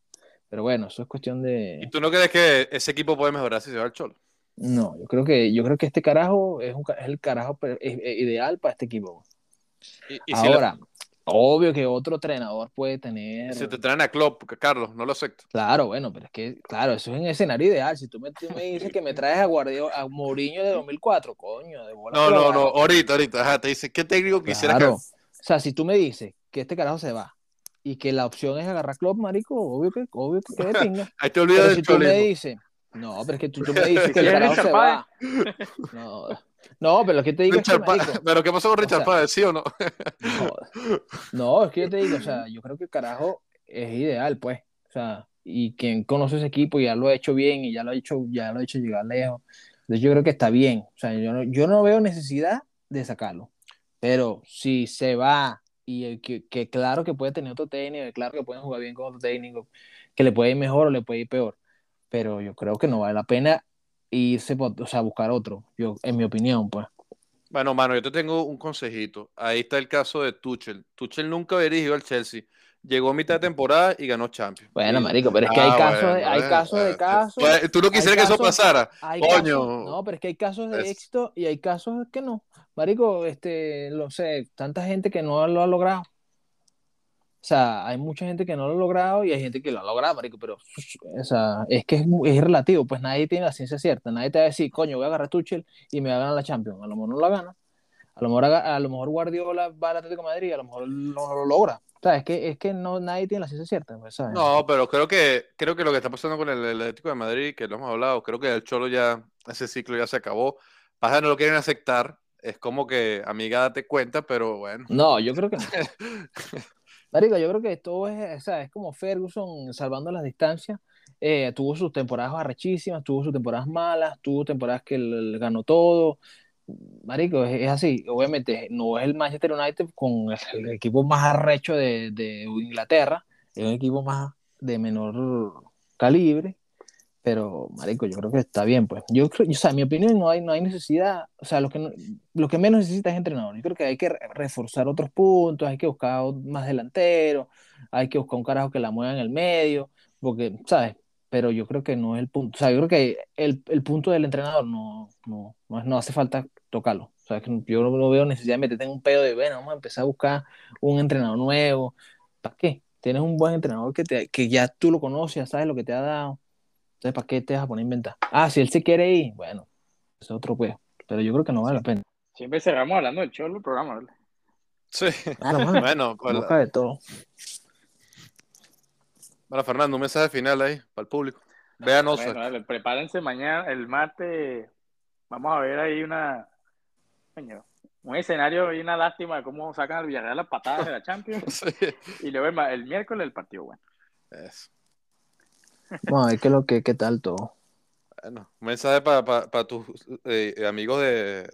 pero bueno, eso es cuestión ¿Y de. tú no crees que ese equipo puede mejorar si se va al Cholo? No, yo creo que, yo creo que este carajo es, un, es el carajo per- es- es ideal para este equipo. Y, y si, Ahora, obvio que otro entrenador puede tener. si te traen a Klopp, Carlos, no lo acepto. Claro, bueno, pero es que, claro, eso es un escenario ideal. Si tú me, tú me dices que me traes a Guardiola, a Mourinho de 2004, coño, de bola No, no, no, ahorita, ahorita. Ajá, te dice, ¿qué técnico quisiera Claro. O sea, si tú me dices que este carajo se va y que la opción es agarrar Klopp, marico, obvio que, obvio que quede pinga. Ahí te olvidas Pero del si tú me dices, no, pero es que tú, tú me dices que el carajo se va. No, no, pero lo que te digo Richard es que. Pero ¿qué pasó con Richard sea, Páez? ¿Sí o no? no, no, es que yo te digo, o sea, yo creo que el carajo es ideal, pues. O sea, y quien conoce ese equipo ya lo ha hecho bien y ya lo ha hecho, ya lo ha hecho llegar lejos. Entonces yo creo que está bien. O sea, yo no, yo no veo necesidad de sacarlo. Pero si se va y que, que, claro que puede tener otro técnico, claro que pueden jugar bien con otro técnico, que le puede ir mejor o le puede ir peor. Pero yo creo que no vale la pena irse, o sea, buscar otro, yo, en mi opinión, pues. Bueno, mano, yo te tengo un consejito. Ahí está el caso de Tuchel. Tuchel nunca dirigió al Chelsea llegó a mitad de temporada y ganó Champions. Bueno, marico, pero es que hay ah, casos, de, hay casos de casos. Pues, tú no quisieras que eso pasara. Coño. no, pero es que hay casos de éxito y hay casos que no. Marico, este, lo sé, tanta gente que no lo ha logrado. O sea, hay mucha gente que no lo ha logrado y hay gente que lo ha logrado, marico, pero o sea, es que es, es relativo, pues nadie tiene la ciencia cierta. Nadie te va a decir, coño, voy a agarrar a Tuchel y me va a ganar la Champions. A lo mejor no la gana. A lo mejor, a, lo mejor Guardiola va al Atlético de Madrid, a lo mejor no lo logra. O sea, es que, es que no, nadie tiene la ciencia cierta. Pues, no, pero creo que, creo que lo que está pasando con el, Atlético de Madrid, que lo hemos hablado, creo que el Cholo ya, ese ciclo ya se acabó. Pasa no lo quieren aceptar. Es como que, amiga, date cuenta, pero bueno. No, yo creo que no. Marico, yo creo que todo es, o sea, es como Ferguson salvando las distancias. Eh, tuvo sus temporadas arrechísimas, tuvo sus temporadas malas, tuvo temporadas que él ganó todo, Marico, es, así. Obviamente, no es el Manchester United con el, equipo más arrecho de, de, Inglaterra, es un equipo más de menor calibre, pero, Marico, yo creo que está bien, pues. Yo creo, o sea, en mi opinión, no hay, no hay necesidad, o sea, lo que, lo que menos necesita es entrenador. Yo creo que hay que reforzar otros puntos, hay que buscar más delanteros, hay que buscar un carajo que la mueva en el medio, porque, ¿sabes? pero yo creo que no es el punto. O sea, yo creo que el, el punto del entrenador no, no, no, hace falta tocarlo. O sea, que yo no, veo necesidad de en un pedo de, bueno, vamos a empezar a buscar un entrenador nuevo. ¿Para qué? Tienes un buen entrenador que, te, que ya tú lo conoces, sabes lo que te ha dado. Entonces, ¿para qué te vas a poner a inventar? Ah, si él se quiere ir, bueno, es otro pues. Pero yo creo que no vale la pena. Siempre cerramos hablando del cholo el programa, ¿verdad? Sí. bueno, pues, de todo. Bueno, Fernando, un mensaje final ahí para el público. Vean bueno, prepárense mañana, el martes. Vamos a ver ahí una. un escenario y una lástima de cómo sacan al Villarreal las patadas de la Champions. Y luego el, miércoles el partido bueno. Eso. Vamos a ver qué, lo que, qué tal todo. Bueno, un mensaje para tus eh, amigos de,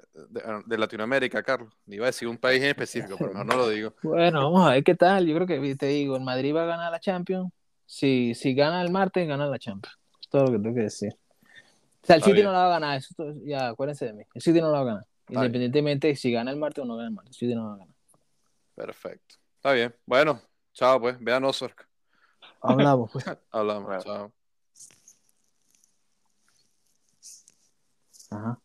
de, Latinoamérica, Carlos. Iba a decir un país en específico, pero no, no lo digo. Bueno, vamos a ver qué tal. Yo creo que te digo, el Madrid va a ganar la Champions si, si gana el martes, gana la Champions. Es todo lo que tengo que decir. O sea, el City no la va a ganar, eso ya acuérdense de mí. El City no la va a ganar. Independientemente de si gana el martes o no gana el martes, el City no la va a ganar. Perfecto. Está bien. Bueno, chao pues. Vean Ozark. Hablamos pues. Hablamos, chao. Ajá.